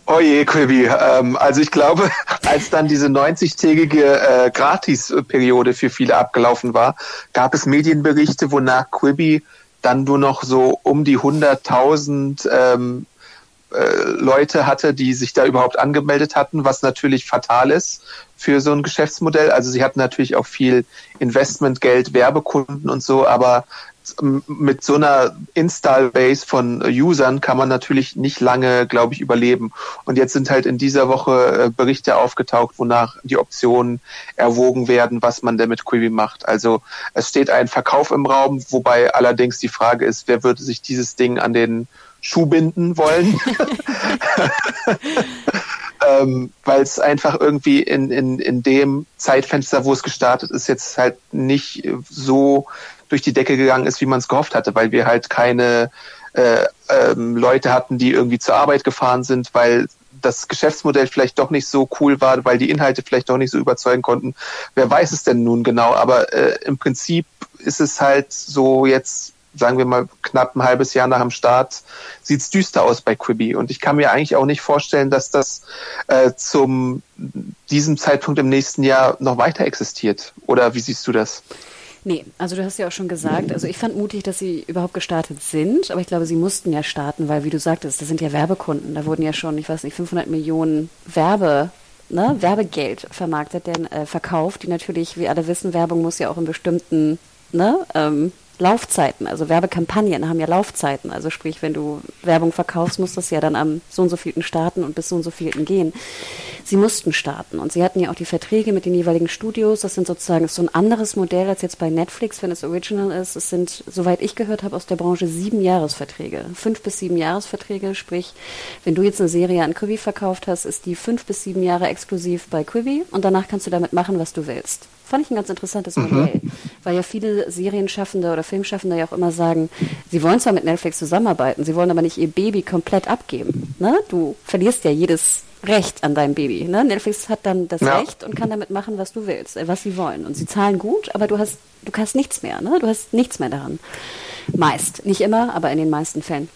Oje, Quibi. Ähm, also ich glaube, [laughs] als dann diese 90-tägige äh, Gratisperiode für viele abgelaufen war, gab es Medienberichte, wonach Quibi dann nur noch so um die 100.000 ähm, äh, Leute hatte, die sich da überhaupt angemeldet hatten, was natürlich fatal ist für so ein Geschäftsmodell. Also sie hatten natürlich auch viel Investmentgeld, Werbekunden und so, aber mit so einer Install-Base von Usern kann man natürlich nicht lange, glaube ich, überleben. Und jetzt sind halt in dieser Woche äh, Berichte aufgetaucht, wonach die Optionen erwogen werden, was man denn mit Quibi macht. Also es steht ein Verkauf im Raum, wobei allerdings die Frage ist, wer würde sich dieses Ding an den Schuh binden wollen? [laughs] ähm, weil es einfach irgendwie in, in, in dem Zeitfenster, wo es gestartet ist, jetzt halt nicht so durch die Decke gegangen ist, wie man es gehofft hatte, weil wir halt keine äh, ähm, Leute hatten, die irgendwie zur Arbeit gefahren sind, weil das Geschäftsmodell vielleicht doch nicht so cool war, weil die Inhalte vielleicht doch nicht so überzeugen konnten. Wer weiß es denn nun genau? Aber äh, im Prinzip ist es halt so jetzt, sagen wir mal, knapp ein halbes Jahr nach dem Start, sieht es düster aus bei Quibi. Und ich kann mir eigentlich auch nicht vorstellen, dass das äh, zum diesem Zeitpunkt im nächsten Jahr noch weiter existiert. Oder wie siehst du das?
Nee, also du hast ja auch schon gesagt, also ich fand mutig, dass sie überhaupt gestartet sind, aber ich glaube, sie mussten ja starten, weil, wie du sagtest, das sind ja Werbekunden. Da wurden ja schon, ich weiß nicht, 500 Millionen Werbe, ne, Werbegeld vermarktet, denn äh, verkauft, die natürlich, wie alle wissen, Werbung muss ja auch in bestimmten ne, ähm, Laufzeiten, also Werbekampagnen haben ja Laufzeiten. Also sprich, wenn du Werbung verkaufst, muss das ja dann am so und so vielten starten und bis so und so vielten gehen. Sie mussten starten und sie hatten ja auch die Verträge mit den jeweiligen Studios. Das sind sozusagen so ein anderes Modell als jetzt bei Netflix, wenn es Original ist. Es sind, soweit ich gehört habe, aus der Branche sieben Jahresverträge. Fünf bis sieben Jahresverträge, sprich, wenn du jetzt eine Serie an Quibi verkauft hast, ist die fünf bis sieben Jahre exklusiv bei Quibi und danach kannst du damit machen, was du willst. Fand ich ein ganz interessantes mhm. Modell, weil ja viele Serienschaffende oder Filmschaffende ja auch immer sagen, sie wollen zwar mit Netflix zusammenarbeiten, sie wollen aber nicht ihr Baby komplett abgeben. Ne? Du verlierst ja jedes Recht an deinem Baby. Ne? Netflix hat dann das ja. Recht und kann damit machen, was du willst, äh, was sie wollen. Und sie zahlen gut, aber du hast, du hast nichts mehr. Ne? Du hast nichts mehr daran. Meist. Nicht immer, aber in den meisten Fällen.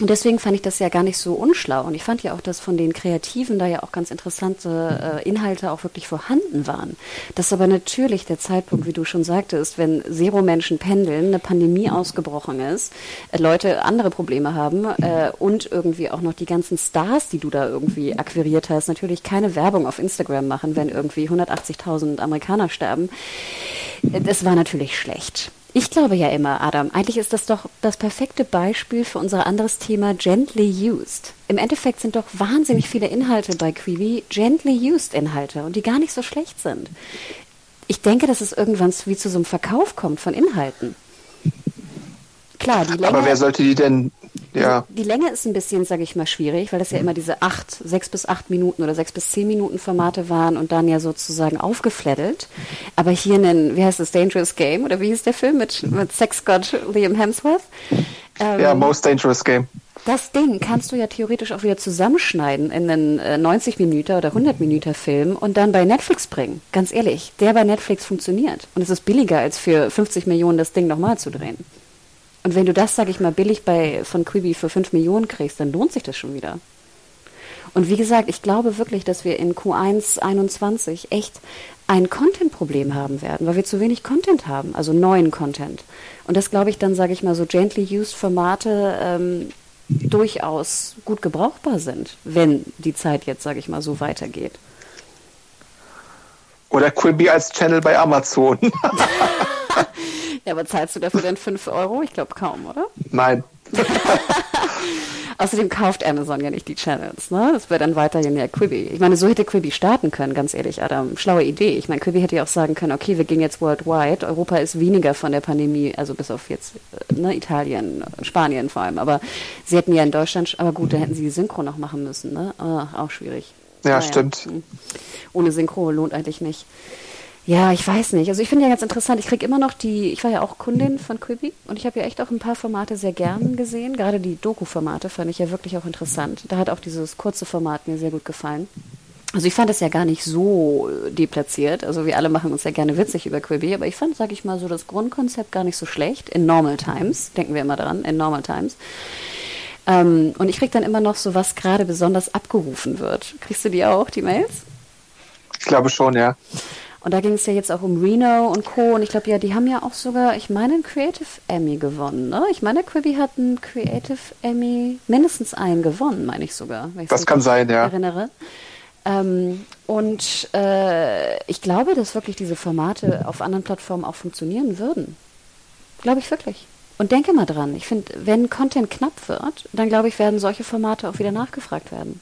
Und deswegen fand ich das ja gar nicht so unschlau. Und ich fand ja auch, dass von den Kreativen da ja auch ganz interessante äh, Inhalte auch wirklich vorhanden waren. Das aber natürlich der Zeitpunkt, wie du schon sagtest, wenn Zero-Menschen pendeln, eine Pandemie ausgebrochen ist, äh, Leute andere Probleme haben äh, und irgendwie auch noch die ganzen Stars, die du da irgendwie akquiriert hast, natürlich keine Werbung auf Instagram machen, wenn irgendwie 180.000 Amerikaner sterben. Äh, das war natürlich schlecht. Ich glaube ja immer, Adam, eigentlich ist das doch das perfekte Beispiel für unser anderes Thema gently used. Im Endeffekt sind doch wahnsinnig viele Inhalte bei Quibi gently used Inhalte und die gar nicht so schlecht sind. Ich denke, dass es irgendwann wie zu so einem Verkauf kommt von Inhalten.
Klar, die Länge, Aber wer sollte die denn ja.
Die Länge ist ein bisschen, sage ich mal, schwierig, weil das ja immer diese acht, sechs bis acht Minuten oder sechs bis zehn Minuten Formate waren und dann ja sozusagen aufgefleddelt. Aber hier einen, wie heißt das, Dangerous Game oder wie hieß der Film mit, mit Sexgott Liam Hemsworth?
Ähm, ja, Most Dangerous Game.
Das Ding kannst du ja theoretisch auch wieder zusammenschneiden in einen äh, 90 Minuten oder 100 Minuten Film und dann bei Netflix bringen. Ganz ehrlich, der bei Netflix funktioniert. Und es ist billiger, als für 50 Millionen das Ding nochmal zu drehen. Und wenn du das, sag ich mal, billig bei, von Quibi für 5 Millionen kriegst, dann lohnt sich das schon wieder. Und wie gesagt, ich glaube wirklich, dass wir in Q1 21 echt ein Content-Problem haben werden, weil wir zu wenig Content haben, also neuen Content. Und das glaube ich dann, sage ich mal, so gently used Formate ähm, durchaus gut gebrauchbar sind, wenn die Zeit jetzt, sage ich mal, so weitergeht.
Oder Quibi als Channel bei Amazon. [laughs] [laughs]
Ja, aber zahlst du dafür denn 5 Euro? Ich glaube kaum, oder?
Nein. [laughs]
Außerdem kauft Amazon ja nicht die Channels, ne? Das wäre dann weiterhin ja Quibi. Ich meine, so hätte Quibi starten können, ganz ehrlich, Adam. Schlaue Idee. Ich meine, Quibi hätte ja auch sagen können, okay, wir gehen jetzt worldwide. Europa ist weniger von der Pandemie, also bis auf jetzt äh, ne, Italien, Spanien vor allem. Aber sie hätten ja in Deutschland, aber gut, da hätten sie die Synchro noch machen müssen, ne? Oh, auch schwierig.
Ja, naja. stimmt. Hm.
Ohne Synchro lohnt eigentlich nicht. Ja, ich weiß nicht. Also ich finde ja ganz interessant, ich kriege immer noch die, ich war ja auch Kundin von Quibi und ich habe ja echt auch ein paar Formate sehr gern gesehen. Gerade die Doku-Formate fand ich ja wirklich auch interessant. Da hat auch dieses kurze Format mir sehr gut gefallen. Also ich fand es ja gar nicht so deplatziert. Also wir alle machen uns ja gerne witzig über Quibi, aber ich fand, sag ich mal, so das Grundkonzept gar nicht so schlecht. In Normal Times, denken wir immer dran, in Normal Times. Ähm, und ich kriege dann immer noch so, was gerade besonders abgerufen wird. Kriegst du die auch, die Mails?
Ich glaube schon, ja.
Und da ging es ja jetzt auch um Reno und Co. Und ich glaube, ja, die haben ja auch sogar, ich meine, einen Creative Emmy gewonnen. Ne? Ich meine, Quibi hat einen Creative Emmy, mindestens einen gewonnen, meine ich sogar.
das kann sein, ja.
Erinnere. Ähm, und äh, ich glaube, dass wirklich diese Formate auf anderen Plattformen auch funktionieren würden. Glaube ich wirklich. Und denke mal dran, ich finde, wenn Content knapp wird, dann glaube ich, werden solche Formate auch wieder nachgefragt werden.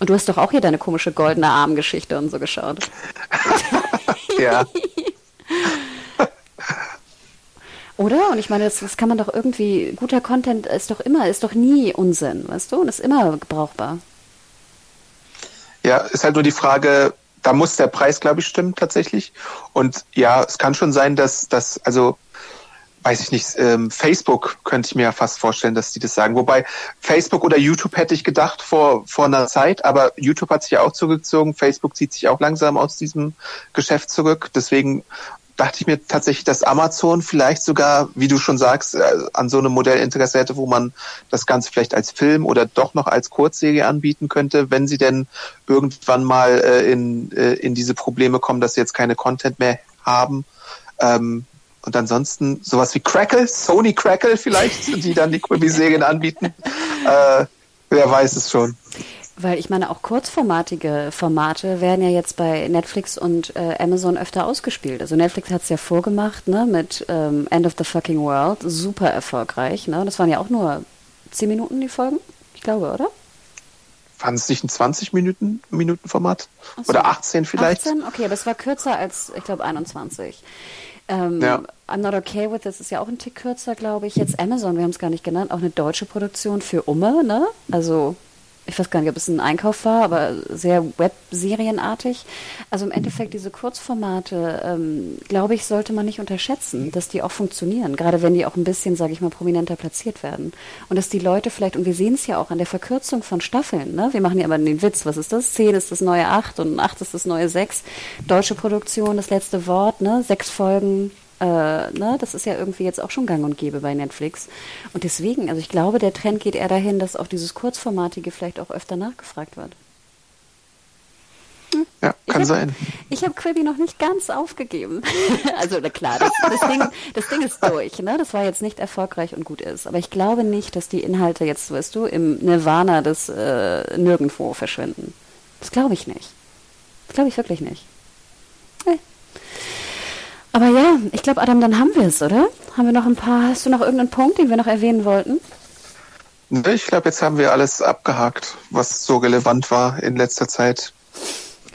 Und du hast doch auch hier deine komische goldene Armgeschichte und so geschaut. [laughs]
ja. [laughs]
Oder? Und ich meine, das, das, kann man doch irgendwie, guter Content ist doch immer, ist doch nie Unsinn, weißt du? Und ist immer brauchbar.
Ja, ist halt nur die Frage, da muss der Preis, glaube ich, stimmen tatsächlich. Und ja, es kann schon sein, dass das, also weiß ich nicht, ähm, Facebook könnte ich mir ja fast vorstellen, dass die das sagen. Wobei Facebook oder YouTube hätte ich gedacht vor, vor einer Zeit, aber YouTube hat sich ja auch zurückgezogen. Facebook zieht sich auch langsam aus diesem Geschäft zurück. Deswegen dachte ich mir tatsächlich, dass Amazon vielleicht sogar, wie du schon sagst, äh, an so einem Modell Interesse hätte, wo man das Ganze vielleicht als Film oder doch noch als Kurzserie anbieten könnte, wenn sie denn irgendwann mal äh, in, äh, in diese Probleme kommen, dass sie jetzt keine Content mehr haben. Ähm, und ansonsten sowas wie Crackle, Sony Crackle vielleicht, [laughs] die dann die Quibi-Serien anbieten. Äh, wer weiß es schon.
Weil ich meine, auch kurzformatige Formate werden ja jetzt bei Netflix und äh, Amazon öfter ausgespielt. Also Netflix hat es ja vorgemacht, ne, mit ähm, End of the Fucking World, super erfolgreich. Ne? Das waren ja auch nur 10 Minuten die Folgen, ich glaube, oder?
Waren es nicht ein 20 Minuten, Minuten Format? So. Oder 18 vielleicht?
18? Okay, aber es war kürzer als, ich glaube, 21. Ähm, ja. I'm Not Okay With This ist ja auch ein Tick kürzer, glaube ich. Jetzt Amazon, wir haben es gar nicht genannt, auch eine deutsche Produktion für Umme, ne? Also ich weiß gar nicht, ob es ein Einkauf war, aber sehr Webserienartig. Also im Endeffekt diese Kurzformate, ähm, glaube ich, sollte man nicht unterschätzen, dass die auch funktionieren, gerade wenn die auch ein bisschen, sage ich mal, prominenter platziert werden. Und dass die Leute vielleicht, und wir sehen es ja auch an der Verkürzung von Staffeln, ne? wir machen ja immer den Witz, was ist das? Zehn ist das neue acht und acht ist das neue sechs. Deutsche Produktion, das letzte Wort, ne? sechs Folgen, äh, ne, das ist ja irgendwie jetzt auch schon gang und gäbe bei Netflix. Und deswegen, also ich glaube, der Trend geht eher dahin, dass auch dieses Kurzformatige vielleicht auch öfter nachgefragt wird.
Hm. Ja, kann
ich
hab, sein.
Ich habe Quibi noch nicht ganz aufgegeben. [laughs] also na klar, das, das, Ding, das Ding ist durch. Ne? Das war jetzt nicht erfolgreich und gut ist. Aber ich glaube nicht, dass die Inhalte jetzt, weißt du, im Nirvana des äh, Nirgendwo verschwinden. Das glaube ich nicht. Das glaube ich wirklich nicht. Aber ja, ich glaube, Adam, dann haben wir es, oder? Haben wir noch ein paar, hast du noch irgendeinen Punkt, den wir noch erwähnen wollten?
Ich glaube, jetzt haben wir alles abgehakt, was so relevant war in letzter Zeit.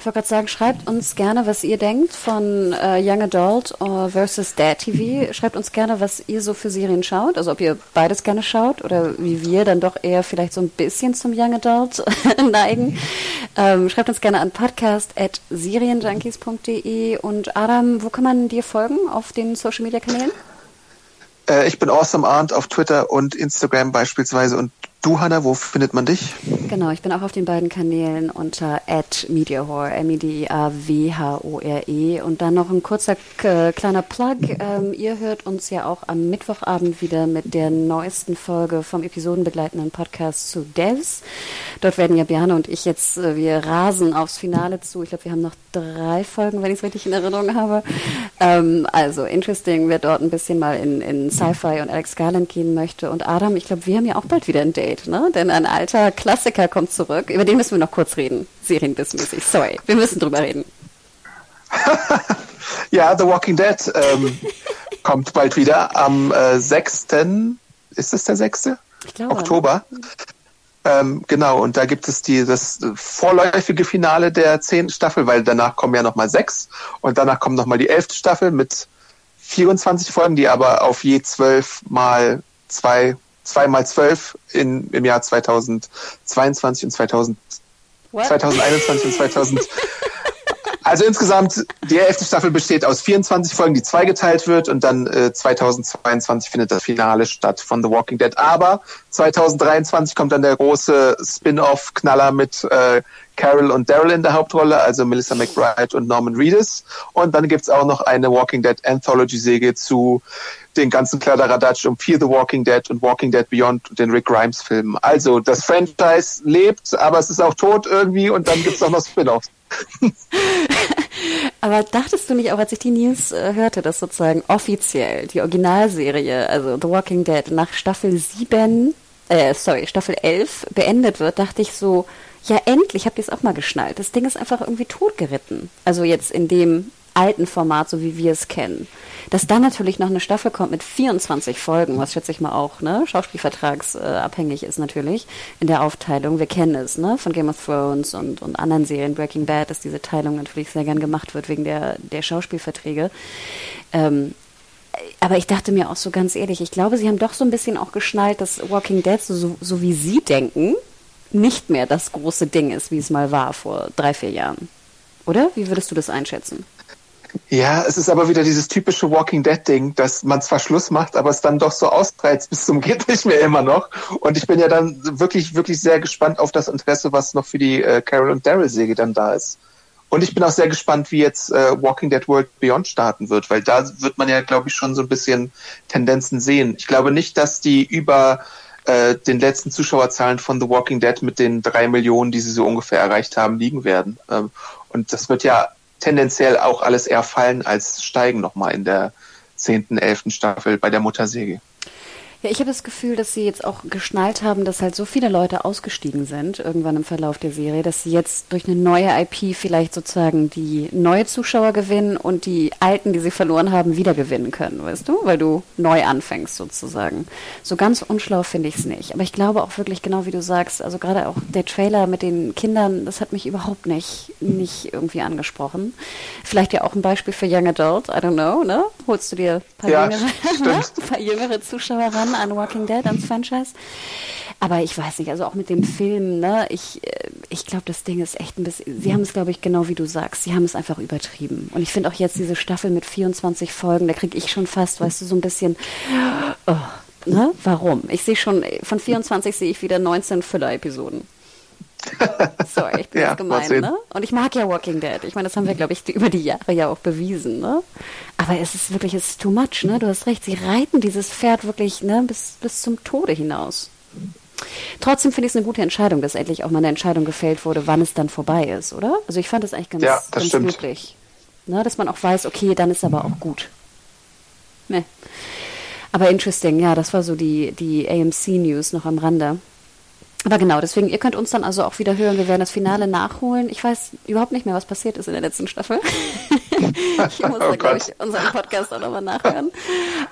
Ich wollte gerade sagen, schreibt uns gerne, was ihr denkt von äh, Young Adult uh, versus Dad TV. Schreibt uns gerne, was ihr so für Serien schaut. Also ob ihr beides gerne schaut oder wie wir dann doch eher vielleicht so ein bisschen zum Young Adult [laughs] neigen. Ähm, schreibt uns gerne an podcast.serienjunkies.de und Adam, wo kann man dir folgen auf den Social Media Kanälen?
Äh, ich bin Awesome Arndt auf Twitter und Instagram beispielsweise und Du, Hanna, wo findet man dich?
Genau, ich bin auch auf den beiden Kanälen unter @mediahore, M-E-D-I-A-W-H-O-R-E. E. Und dann noch ein kurzer äh, kleiner Plug. Ähm, ihr hört uns ja auch am Mittwochabend wieder mit der neuesten Folge vom episodenbegleitenden Podcast zu Devs. Dort werden ja Björn und ich jetzt, äh, wir rasen aufs Finale zu. Ich glaube, wir haben noch drei Folgen, wenn ich es richtig in Erinnerung habe. Ähm, also, interesting, wer dort ein bisschen mal in, in Sci-Fi und Alex Garland gehen möchte. Und Adam, ich glaube, wir haben ja auch bald wieder ein Date. Date, ne? Denn ein alter Klassiker kommt zurück. Über den müssen wir noch kurz reden. Serienbissmäßig. Sorry. Wir müssen drüber reden. [laughs]
ja, The Walking Dead ähm, [laughs] kommt bald wieder am äh, 6. Ist es der 6. Oktober? Ähm, genau, und da gibt es die, das vorläufige Finale der zehnten Staffel, weil danach kommen ja nochmal sechs und danach kommt nochmal die elfte Staffel mit 24 Folgen, die aber auf je zwölf mal zwei zweimal zwölf in, im Jahr 2022 und 2000, 2021 und 2000. [laughs] Also insgesamt, die elfte Staffel besteht aus 24 Folgen, die zweigeteilt wird und dann äh, 2022 findet das Finale statt von The Walking Dead. Aber 2023 kommt dann der große Spin-off-Knaller mit äh, Carol und Daryl in der Hauptrolle, also Melissa McBride und Norman Reedus. Und dann gibt's auch noch eine Walking Dead Anthology-Serie zu den ganzen Kladderadatsch um Fear the Walking Dead und Walking Dead Beyond und den Rick Grimes Filmen. Also das Franchise lebt, aber es ist auch tot irgendwie und dann gibt es auch noch Spin-offs. [laughs]
Aber dachtest du nicht auch, als ich die News äh, hörte, dass sozusagen offiziell die Originalserie, also The Walking Dead, nach Staffel 7, äh, sorry, Staffel 11 beendet wird, dachte ich so, ja endlich, habt ihr es auch mal geschnallt. Das Ding ist einfach irgendwie totgeritten. Also jetzt in dem alten Format, so wie wir es kennen. Dass dann natürlich noch eine Staffel kommt mit 24 Folgen, was schätze ich mal auch, ne, Schauspielvertragsabhängig ist natürlich in der Aufteilung. Wir kennen es, ne, von Game of Thrones und, und anderen Serien, Breaking Bad, dass diese Teilung natürlich sehr gern gemacht wird wegen der, der Schauspielverträge. Ähm, aber ich dachte mir auch so ganz ehrlich, ich glaube, sie haben doch so ein bisschen auch geschnallt, dass Walking Dead, so, so wie sie denken, nicht mehr das große Ding ist, wie es mal war vor drei, vier Jahren. Oder? Wie würdest du das einschätzen?
Ja, es ist aber wieder dieses typische Walking Dead-Ding, dass man zwar Schluss macht, aber es dann doch so ausreizt bis zum [laughs] geht nicht mehr immer noch. Und ich bin ja dann wirklich, wirklich sehr gespannt auf das Interesse, was noch für die äh, Carol und Daryl-Serie dann da ist. Und ich bin auch sehr gespannt, wie jetzt äh, Walking Dead World Beyond starten wird, weil da wird man ja, glaube ich, schon so ein bisschen Tendenzen sehen. Ich glaube nicht, dass die über äh, den letzten Zuschauerzahlen von The Walking Dead mit den drei Millionen, die sie so ungefähr erreicht haben, liegen werden. Ähm, und das wird ja tendenziell auch alles eher fallen als steigen nochmal in der zehnten, elften Staffel bei der Muttersäge.
Ja, ich habe das Gefühl, dass sie jetzt auch geschnallt haben, dass halt so viele Leute ausgestiegen sind, irgendwann im Verlauf der Serie, dass sie jetzt durch eine neue IP vielleicht sozusagen die neue Zuschauer gewinnen und die alten, die sie verloren haben, wieder gewinnen können, weißt du? Weil du neu anfängst sozusagen. So ganz unschlau finde ich es nicht. Aber ich glaube auch wirklich, genau wie du sagst, also gerade auch der Trailer mit den Kindern, das hat mich überhaupt nicht, nicht irgendwie angesprochen. Vielleicht ja auch ein Beispiel für Young Adult, I don't know, ne? Holst du dir ein paar, ja, jüngere, ne? [laughs] ein paar jüngere Zuschauer ran an Walking Dead, ans Franchise. Aber ich weiß nicht, also auch mit dem Film, ne, ich, äh, ich glaube, das Ding ist echt ein bisschen, sie haben es, glaube ich, genau wie du sagst, sie haben es einfach übertrieben. Und ich finde auch jetzt diese Staffel mit 24 Folgen, da kriege ich schon fast, weißt du, so ein bisschen, oh, ne, warum? Ich sehe schon, von 24 sehe ich wieder 19 Füller-Episoden. [laughs] Sorry, ich bin ja, jetzt gemein, ne? Und ich mag ja Walking Dead. Ich meine, das haben wir, glaube ich, über die Jahre ja auch bewiesen, ne? Aber es ist wirklich, es ist too much, ne? Du hast recht, sie reiten dieses Pferd wirklich, ne, bis, bis zum Tode hinaus. Trotzdem finde ich es eine gute Entscheidung, dass endlich auch mal eine Entscheidung gefällt wurde, wann es dann vorbei ist, oder? Also ich fand das eigentlich ganz, ja, das ganz stimmt. glücklich. Ne, dass man auch weiß, okay, dann ist aber auch gut. Ne. Aber interesting, ja, das war so die, die AMC-News noch am Rande. Aber genau, deswegen, ihr könnt uns dann also auch wieder hören. Wir werden das Finale nachholen. Ich weiß überhaupt nicht mehr, was passiert ist in der letzten Staffel. [laughs] ich muss oh da, glaube ich, unseren Podcast auch nochmal nachhören.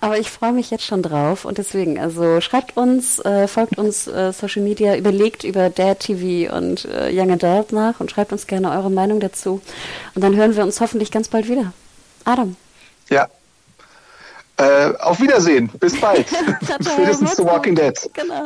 Aber ich freue mich jetzt schon drauf. Und deswegen, also schreibt uns, äh, folgt uns äh, Social Media, überlegt über Dad TV und äh, Young Adult nach und schreibt uns gerne eure Meinung dazu. Und dann hören wir uns hoffentlich ganz bald wieder. Adam.
Ja. Äh, auf Wiedersehen. Bis bald. [laughs] Spätestens zu Walking Dead. Genau.